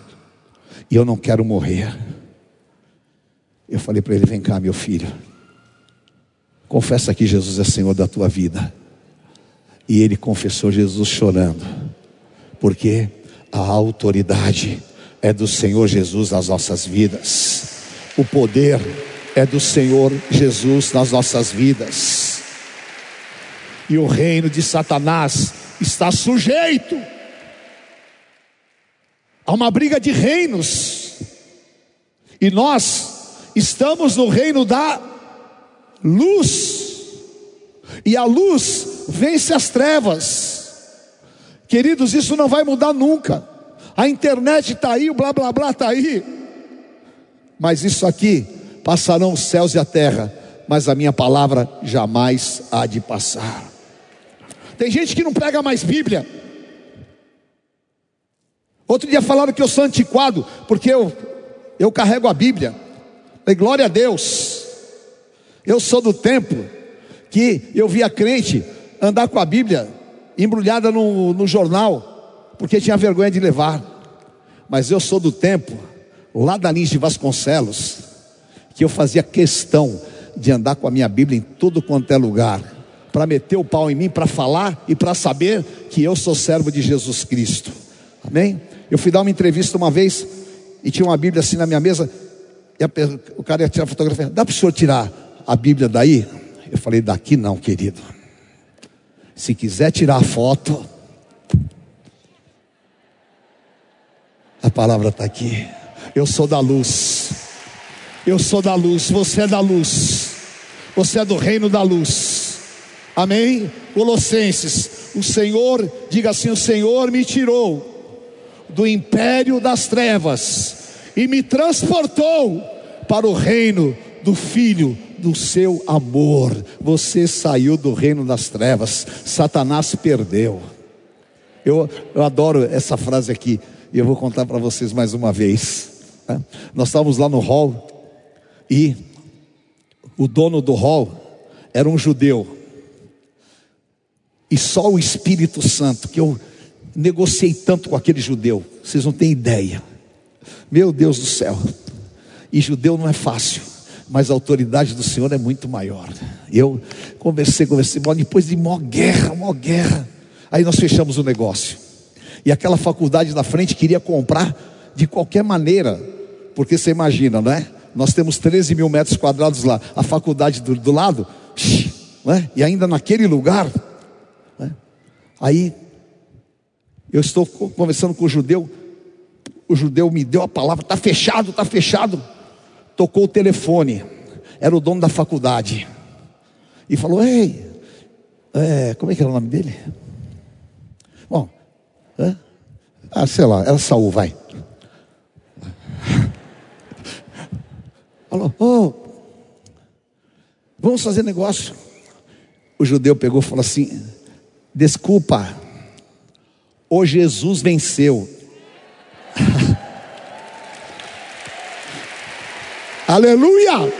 E eu não quero morrer. Eu falei para ele: Vem cá, meu filho. Confessa que Jesus é Senhor da tua vida. E ele confessou Jesus chorando. Porque a autoridade é do Senhor Jesus nas nossas vidas. O poder é do Senhor Jesus nas nossas vidas. E o reino de Satanás está sujeito a uma briga de reinos. E nós estamos no reino da luz. E a luz vence as trevas. Queridos, isso não vai mudar nunca. A internet está aí, o blá blá blá está aí. Mas isso aqui passarão os céus e a terra, mas a minha palavra jamais há de passar. Tem gente que não prega mais Bíblia. Outro dia falaram que eu sou antiquado, porque eu, eu carrego a Bíblia. E glória a Deus. Eu sou do tempo que eu via crente andar com a Bíblia embrulhada no, no jornal, porque tinha vergonha de levar. Mas eu sou do tempo, lá da Lins de Vasconcelos, que eu fazia questão de andar com a minha Bíblia em tudo quanto é lugar, para meter o pau em mim, para falar e para saber que eu sou servo de Jesus Cristo. Amém? Eu fui dar uma entrevista uma vez e tinha uma Bíblia assim na minha mesa. E a, o cara ia tirar fotografia. Dá para o senhor tirar a Bíblia daí? Eu falei, daqui não, querido. Se quiser tirar a foto, a palavra está aqui. Eu sou da luz. Eu sou da luz. Você é da luz. Você é do reino da luz. Amém? Colossenses. O Senhor, diga assim: O Senhor me tirou do império das trevas e me transportou para o reino do Filho do seu amor. Você saiu do reino das trevas, Satanás perdeu. Eu, eu adoro essa frase aqui, e eu vou contar para vocês mais uma vez. Né? Nós estávamos lá no hall, e o dono do hall era um judeu, e só o Espírito Santo, que eu negociei tanto com aquele judeu, vocês não têm ideia. Meu Deus do céu. E judeu não é fácil, mas a autoridade do Senhor é muito maior. Eu conversei, conversei, depois de mó guerra, mó guerra. Aí nós fechamos o negócio. E aquela faculdade na frente queria comprar de qualquer maneira, porque você imagina, não é? Nós temos 13 mil metros quadrados lá, a faculdade do, do lado, não é? e ainda naquele lugar. É? Aí eu estou conversando com o judeu, o judeu me deu a palavra, está fechado, está fechado. Tocou o telefone, era o dono da faculdade, e falou: Ei, é, como é que era o nome dele? Bom, é? ah, sei lá, era Saul, vai. Falou: oh, vamos fazer negócio. O judeu pegou e falou assim: Desculpa, o Jesus venceu. Aleluia!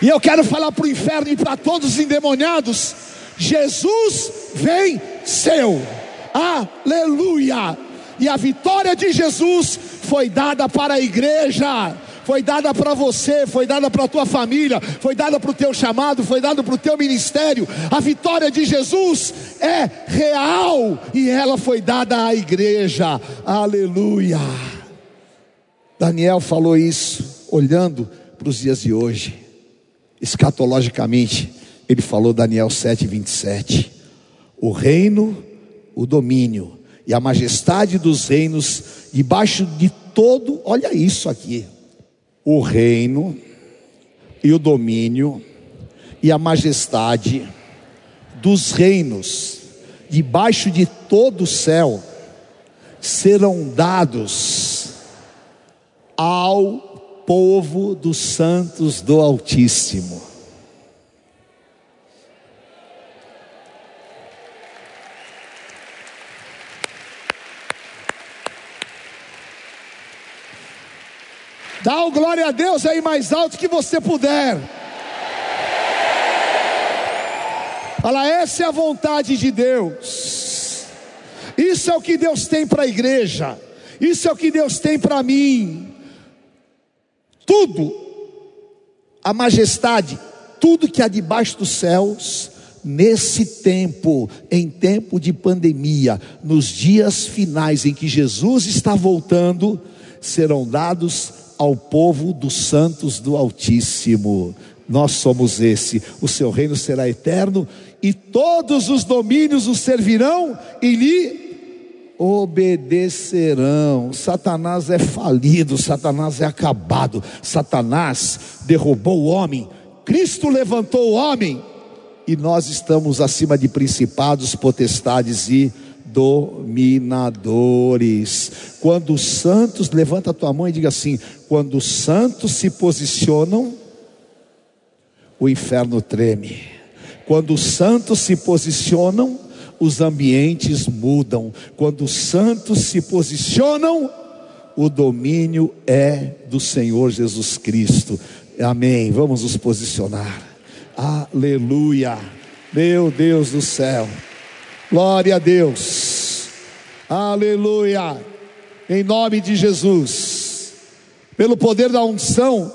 E eu quero falar para o inferno e para todos os endemoniados: Jesus venceu. Aleluia! E a vitória de Jesus foi dada para a igreja foi dada para você, foi dada para a tua família, foi dada para o teu chamado, foi dada para o teu ministério. A vitória de Jesus é real e ela foi dada à igreja. Aleluia. Daniel falou isso olhando para os dias de hoje. Escatologicamente, ele falou Daniel 7:27. O reino, o domínio e a majestade dos reinos debaixo de todo, olha isso aqui o reino e o domínio e a majestade dos reinos debaixo de todo o céu serão dados ao povo dos santos do Altíssimo. Dá o glória a Deus aí mais alto que você puder. Fala, essa é a vontade de Deus. Isso é o que Deus tem para a igreja. Isso é o que Deus tem para mim. Tudo, a majestade, tudo que há debaixo dos céus, nesse tempo, em tempo de pandemia, nos dias finais em que Jesus está voltando, serão dados ao povo dos santos do Altíssimo. Nós somos esse, o seu reino será eterno e todos os domínios o servirão e lhe obedecerão. Satanás é falido, Satanás é acabado. Satanás derrubou o homem, Cristo levantou o homem e nós estamos acima de principados, potestades e dominadores. Quando os santos, levanta a tua mão e diga assim: quando os santos se posicionam, o inferno treme. Quando os santos se posicionam, os ambientes mudam. Quando os santos se posicionam, o domínio é do Senhor Jesus Cristo. Amém. Vamos nos posicionar. Aleluia. Meu Deus do céu. Glória a Deus. Aleluia. Em nome de Jesus. Pelo poder da unção,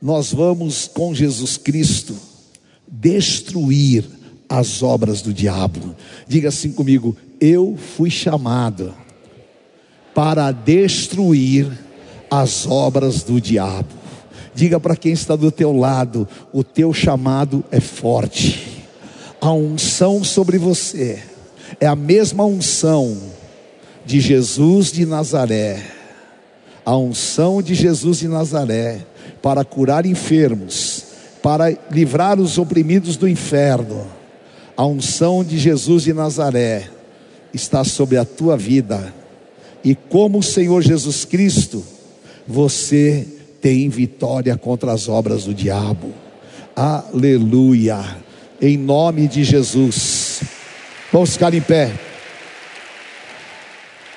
nós vamos com Jesus Cristo destruir as obras do diabo. Diga assim comigo: eu fui chamado para destruir as obras do diabo. Diga para quem está do teu lado: o teu chamado é forte. A unção sobre você é a mesma unção de Jesus de Nazaré. A unção de Jesus de Nazaré para curar enfermos, para livrar os oprimidos do inferno. A unção de Jesus de Nazaré está sobre a tua vida. E como o Senhor Jesus Cristo, você tem vitória contra as obras do diabo. Aleluia. Em nome de Jesus. Vamos ficar em pé.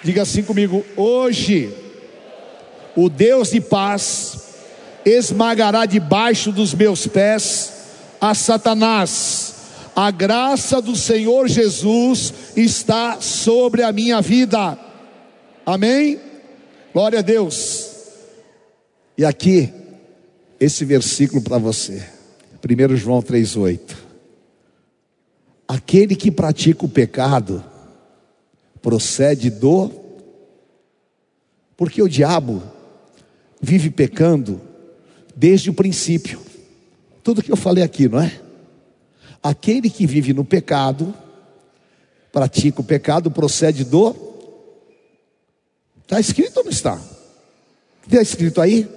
Diga assim comigo: hoje, o Deus de paz esmagará debaixo dos meus pés a Satanás. A graça do Senhor Jesus está sobre a minha vida. Amém? Glória a Deus. E aqui, esse versículo para você, 1 João 3,8. Aquele que pratica o pecado procede do. Porque o diabo vive pecando desde o princípio. Tudo que eu falei aqui, não é? Aquele que vive no pecado, pratica o pecado, procede do. Está escrito ou não está? Está escrito aí?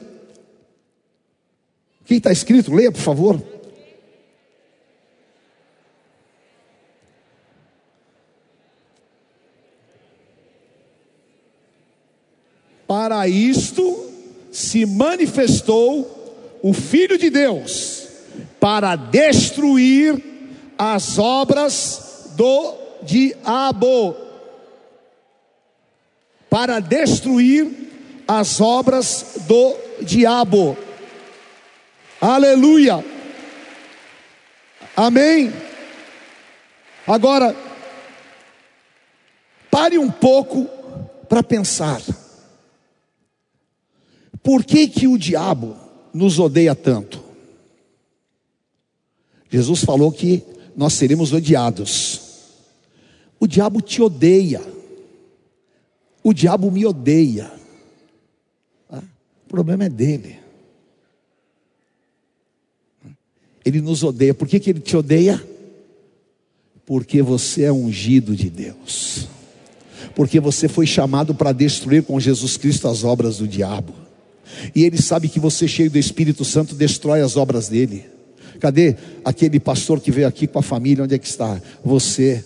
Quem está escrito? Leia, por favor. Para isto se manifestou o Filho de Deus, para destruir as obras do diabo, para destruir as obras do diabo. Aleluia. Amém. Agora, pare um pouco para pensar. Por que que o diabo nos odeia tanto? Jesus falou que nós seremos odiados. O diabo te odeia. O diabo me odeia. Ah, o problema é dele. Ele nos odeia. Por que, que ele te odeia? Porque você é ungido de Deus. Porque você foi chamado para destruir com Jesus Cristo as obras do diabo. E ele sabe que você, cheio do Espírito Santo, destrói as obras dele. Cadê aquele pastor que veio aqui com a família? Onde é que está? Você.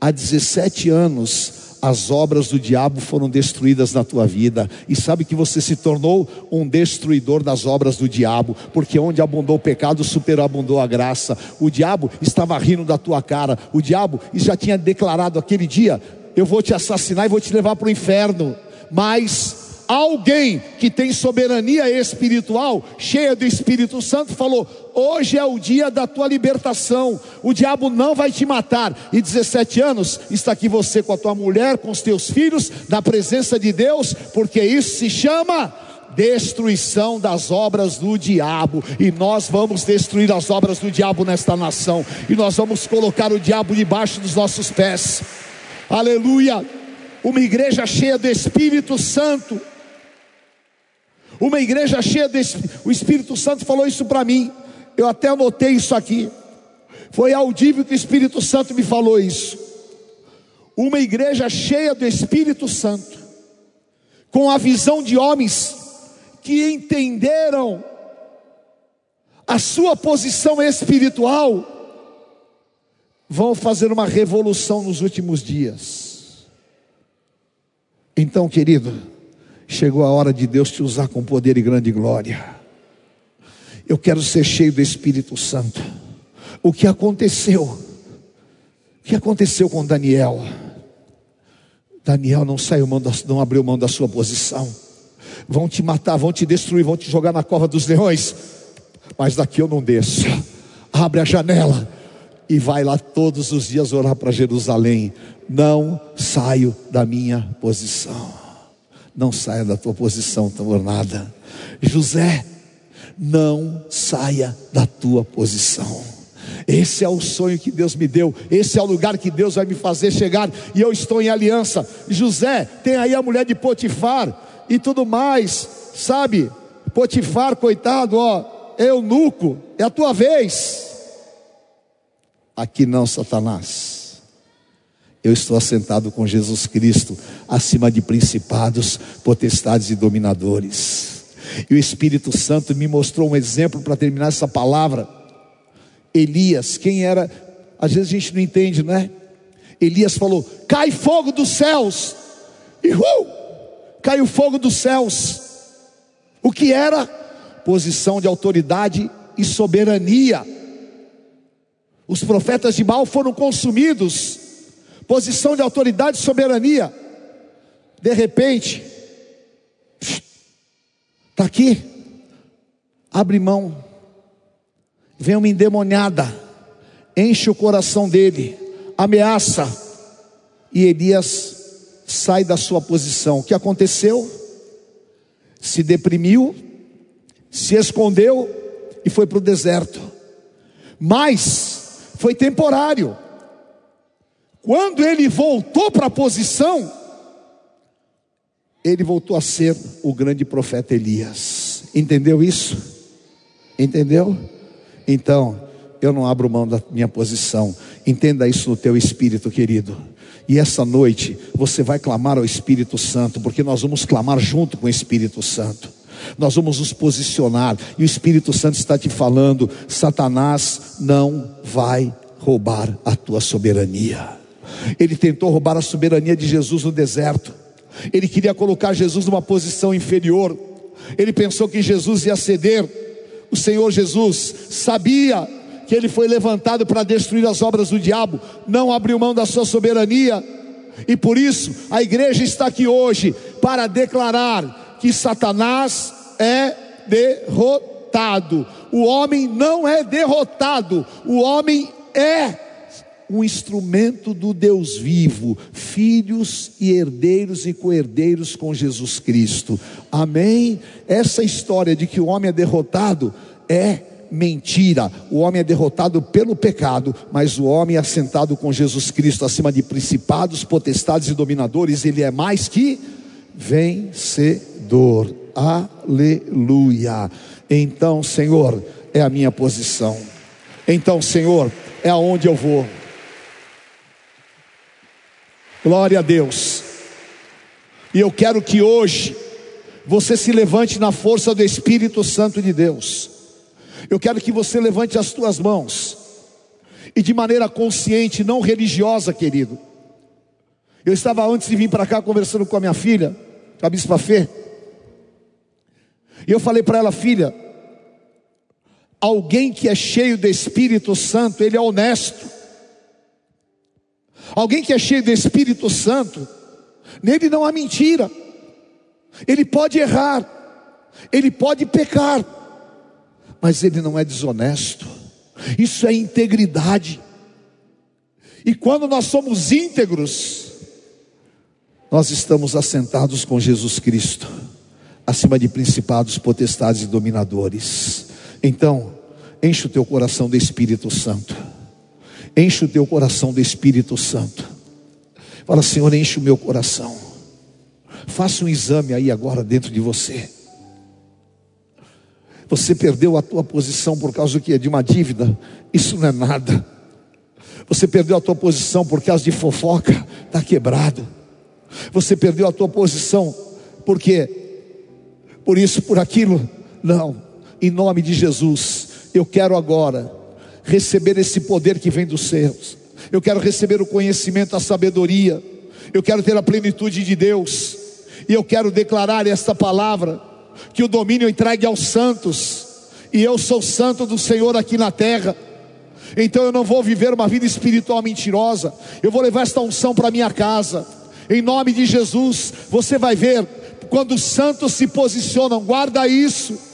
Há 17 anos as obras do diabo foram destruídas na tua vida, e sabe que você se tornou um destruidor das obras do diabo, porque onde abundou o pecado, superabundou a graça. O diabo estava rindo da tua cara, o diabo já tinha declarado aquele dia: Eu vou te assassinar e vou te levar para o inferno, mas alguém que tem soberania espiritual, cheia do Espírito Santo, falou: Hoje é o dia da tua libertação, o diabo não vai te matar. E 17 anos está aqui você com a tua mulher, com os teus filhos, na presença de Deus, porque isso se chama destruição das obras do diabo, e nós vamos destruir as obras do diabo nesta nação, e nós vamos colocar o diabo debaixo dos nossos pés. Aleluia! Uma igreja cheia do Espírito Santo uma igreja cheia do Espírito, o Espírito Santo falou isso para mim. Eu até anotei isso aqui. Foi audível que o Espírito Santo me falou isso. Uma igreja cheia do Espírito Santo, com a visão de homens que entenderam a sua posição espiritual, vão fazer uma revolução nos últimos dias. Então, querido, Chegou a hora de Deus te usar com poder e grande glória. Eu quero ser cheio do Espírito Santo. O que aconteceu? O que aconteceu com Daniel? Daniel não saiu mão da, não abriu mão da sua posição. Vão te matar, vão te destruir, vão te jogar na cova dos leões. Mas daqui eu não desço. Abre a janela e vai lá todos os dias orar para Jerusalém. Não saio da minha posição. Não saia da tua posição tornada. José, não saia da tua posição. Esse é o sonho que Deus me deu. Esse é o lugar que Deus vai me fazer chegar. E eu estou em aliança. José, tem aí a mulher de Potifar e tudo mais, sabe? Potifar, coitado, ó, eunuco, é a tua vez. Aqui não, Satanás. Eu estou assentado com Jesus Cristo, acima de principados, potestades e dominadores. E o Espírito Santo me mostrou um exemplo para terminar essa palavra. Elias, quem era? Às vezes a gente não entende, né? Elias falou: cai fogo dos céus, e caiu fogo dos céus. O que era? Posição de autoridade e soberania. Os profetas de Baal foram consumidos posição de autoridade e soberania. De repente, está aqui, abre mão, vem uma endemoniada, enche o coração dele, ameaça, e Elias sai da sua posição. O que aconteceu? Se deprimiu, se escondeu e foi para o deserto. Mas foi temporário. Quando ele voltou para a posição, ele voltou a ser o grande profeta Elias. Entendeu isso? Entendeu? Então, eu não abro mão da minha posição. Entenda isso no teu espírito, querido. E essa noite você vai clamar ao Espírito Santo, porque nós vamos clamar junto com o Espírito Santo. Nós vamos nos posicionar, e o Espírito Santo está te falando: Satanás não vai roubar a tua soberania. Ele tentou roubar a soberania de Jesus no deserto. Ele queria colocar Jesus numa posição inferior. Ele pensou que Jesus ia ceder. O Senhor Jesus sabia que ele foi levantado para destruir as obras do diabo, não abriu mão da sua soberania. E por isso a igreja está aqui hoje para declarar que Satanás é derrotado. O homem não é derrotado, o homem é um instrumento do Deus vivo, filhos e herdeiros e coerdeiros com Jesus Cristo. Amém? Essa história de que o homem é derrotado é mentira. O homem é derrotado pelo pecado, mas o homem é assentado com Jesus Cristo acima de principados, potestades e dominadores, ele é mais que vencedor. Aleluia. Então, Senhor, é a minha posição. Então, Senhor, é aonde eu vou. Glória a Deus. E eu quero que hoje você se levante na força do Espírito Santo de Deus. Eu quero que você levante as tuas mãos e de maneira consciente, não religiosa, querido. Eu estava antes de vir para cá conversando com a minha filha, a Bispa Fê, e eu falei para ela, filha, alguém que é cheio do Espírito Santo, ele é honesto. Alguém que é cheio do Espírito Santo, nele não há mentira. Ele pode errar, ele pode pecar, mas ele não é desonesto. Isso é integridade. E quando nós somos íntegros, nós estamos assentados com Jesus Cristo, acima de principados, potestades e dominadores. Então, enche o teu coração do Espírito Santo. Enche o teu coração do Espírito Santo. Fala, Senhor, enche o meu coração. Faça um exame aí agora dentro de você. Você perdeu a tua posição por causa que é de uma dívida? Isso não é nada. Você perdeu a tua posição por causa de fofoca? Está quebrado. Você perdeu a tua posição porque por isso, por aquilo? Não. Em nome de Jesus, eu quero agora receber esse poder que vem dos céus. Eu quero receber o conhecimento, a sabedoria. Eu quero ter a plenitude de Deus. E eu quero declarar esta palavra que o domínio entregue aos santos, e eu sou santo do Senhor aqui na terra. Então eu não vou viver uma vida espiritual mentirosa. Eu vou levar esta unção para minha casa. Em nome de Jesus, você vai ver quando os santos se posicionam, guarda isso.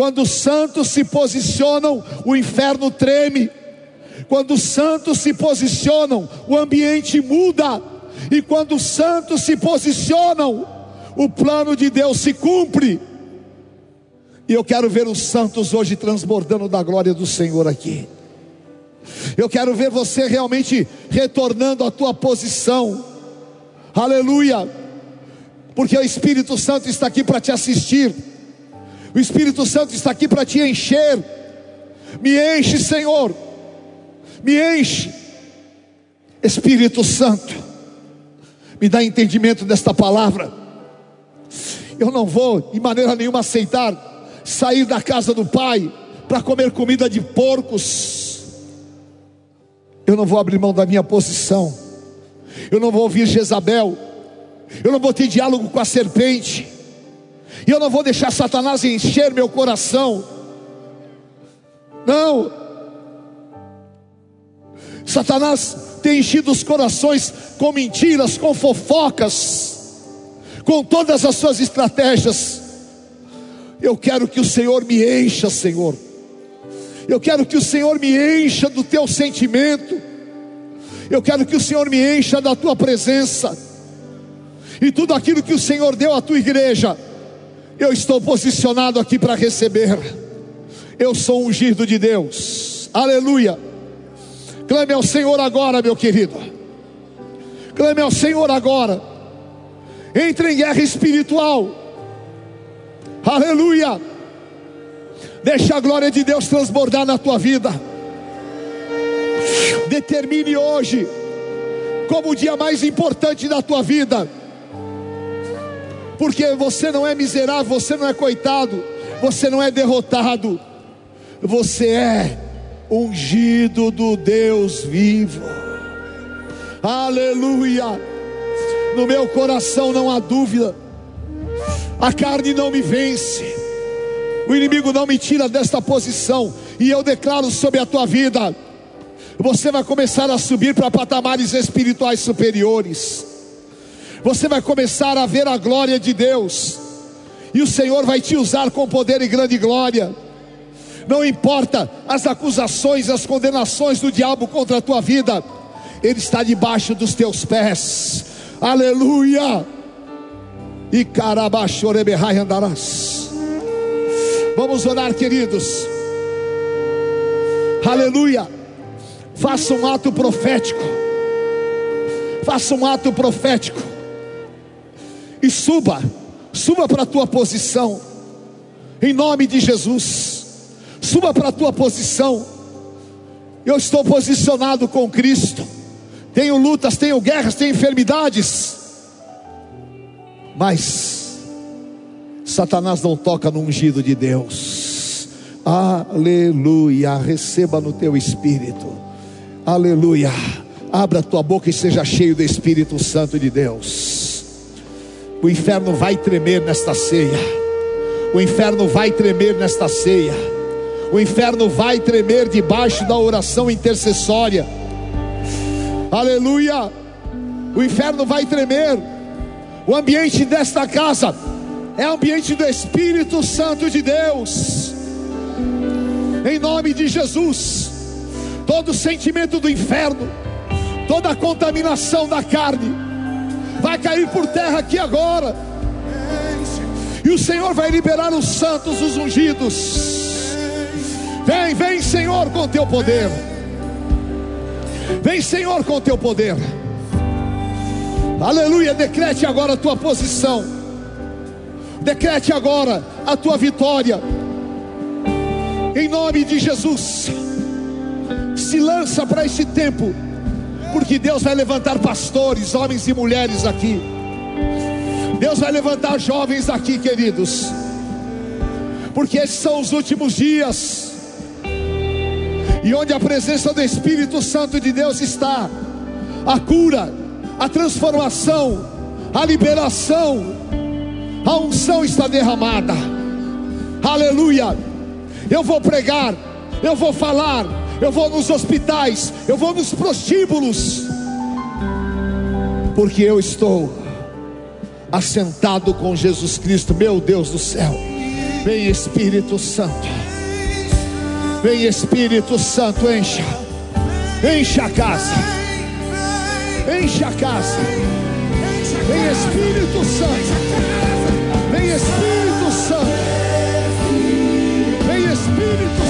Quando os santos se posicionam, o inferno treme. Quando os santos se posicionam, o ambiente muda. E quando os santos se posicionam, o plano de Deus se cumpre. E eu quero ver os santos hoje transbordando da glória do Senhor aqui. Eu quero ver você realmente retornando à tua posição. Aleluia. Porque o Espírito Santo está aqui para te assistir. O Espírito Santo está aqui para te encher. Me enche, Senhor. Me enche. Espírito Santo, me dá entendimento desta palavra. Eu não vou de maneira nenhuma aceitar sair da casa do pai para comer comida de porcos. Eu não vou abrir mão da minha posição. Eu não vou ouvir Jezabel. Eu não vou ter diálogo com a serpente. E eu não vou deixar Satanás encher meu coração. Não. Satanás tem enchido os corações com mentiras, com fofocas, com todas as suas estratégias. Eu quero que o Senhor me encha, Senhor. Eu quero que o Senhor me encha do teu sentimento. Eu quero que o Senhor me encha da tua presença. E tudo aquilo que o Senhor deu à tua igreja, eu estou posicionado aqui para receber. Eu sou ungido de Deus. Aleluia. Clame ao Senhor agora, meu querido. Clame ao Senhor agora. Entre em guerra espiritual. Aleluia. Deixa a glória de Deus transbordar na tua vida. Determine hoje como o dia mais importante da tua vida. Porque você não é miserável, você não é coitado, você não é derrotado. Você é ungido do Deus vivo. Aleluia. No meu coração não há dúvida a carne não me vence, o inimigo não me tira desta posição, e eu declaro sobre a tua vida: você vai começar a subir para patamares espirituais superiores, você vai começar a ver a glória de Deus, e o Senhor vai te usar com poder e grande glória. Não importa as acusações, as condenações do diabo contra a tua vida, ele está debaixo dos teus pés. Aleluia! E carabachorebehai andarás. Vamos orar, queridos. Aleluia. Faça um ato profético. Faça um ato profético. E suba. Suba para a tua posição. Em nome de Jesus. Suba para a tua posição. Eu estou posicionado com Cristo. Tenho lutas, tenho guerras, tenho enfermidades mas Satanás não toca no ungido de Deus. Aleluia. Receba no teu espírito. Aleluia. Abra tua boca e seja cheio do Espírito Santo de Deus. O inferno vai tremer nesta ceia. O inferno vai tremer nesta ceia. O inferno vai tremer debaixo da oração intercessória. Aleluia. O inferno vai tremer o ambiente desta casa é ambiente do Espírito Santo de Deus. Em nome de Jesus, todo sentimento do inferno, toda contaminação da carne, vai cair por terra aqui agora. E o Senhor vai liberar os santos, os ungidos. Vem, vem, Senhor, com teu poder. Vem, Senhor, com teu poder. Aleluia, decrete agora a tua posição. Decrete agora a tua vitória. Em nome de Jesus. Se lança para este tempo, porque Deus vai levantar pastores, homens e mulheres aqui. Deus vai levantar jovens aqui, queridos. Porque esses são os últimos dias. E onde a presença do Espírito Santo de Deus está, a cura, a transformação, a liberação, a unção está derramada. Aleluia. Eu vou pregar, eu vou falar, eu vou nos hospitais, eu vou nos prostíbulos, porque eu estou assentado com Jesus Cristo, meu Deus do céu. Vem Espírito Santo, vem Espírito Santo, encha, encha a casa. Enche a casa. Vem Espírito Santo. Vem Espírito Santo. Vem Espírito Santo.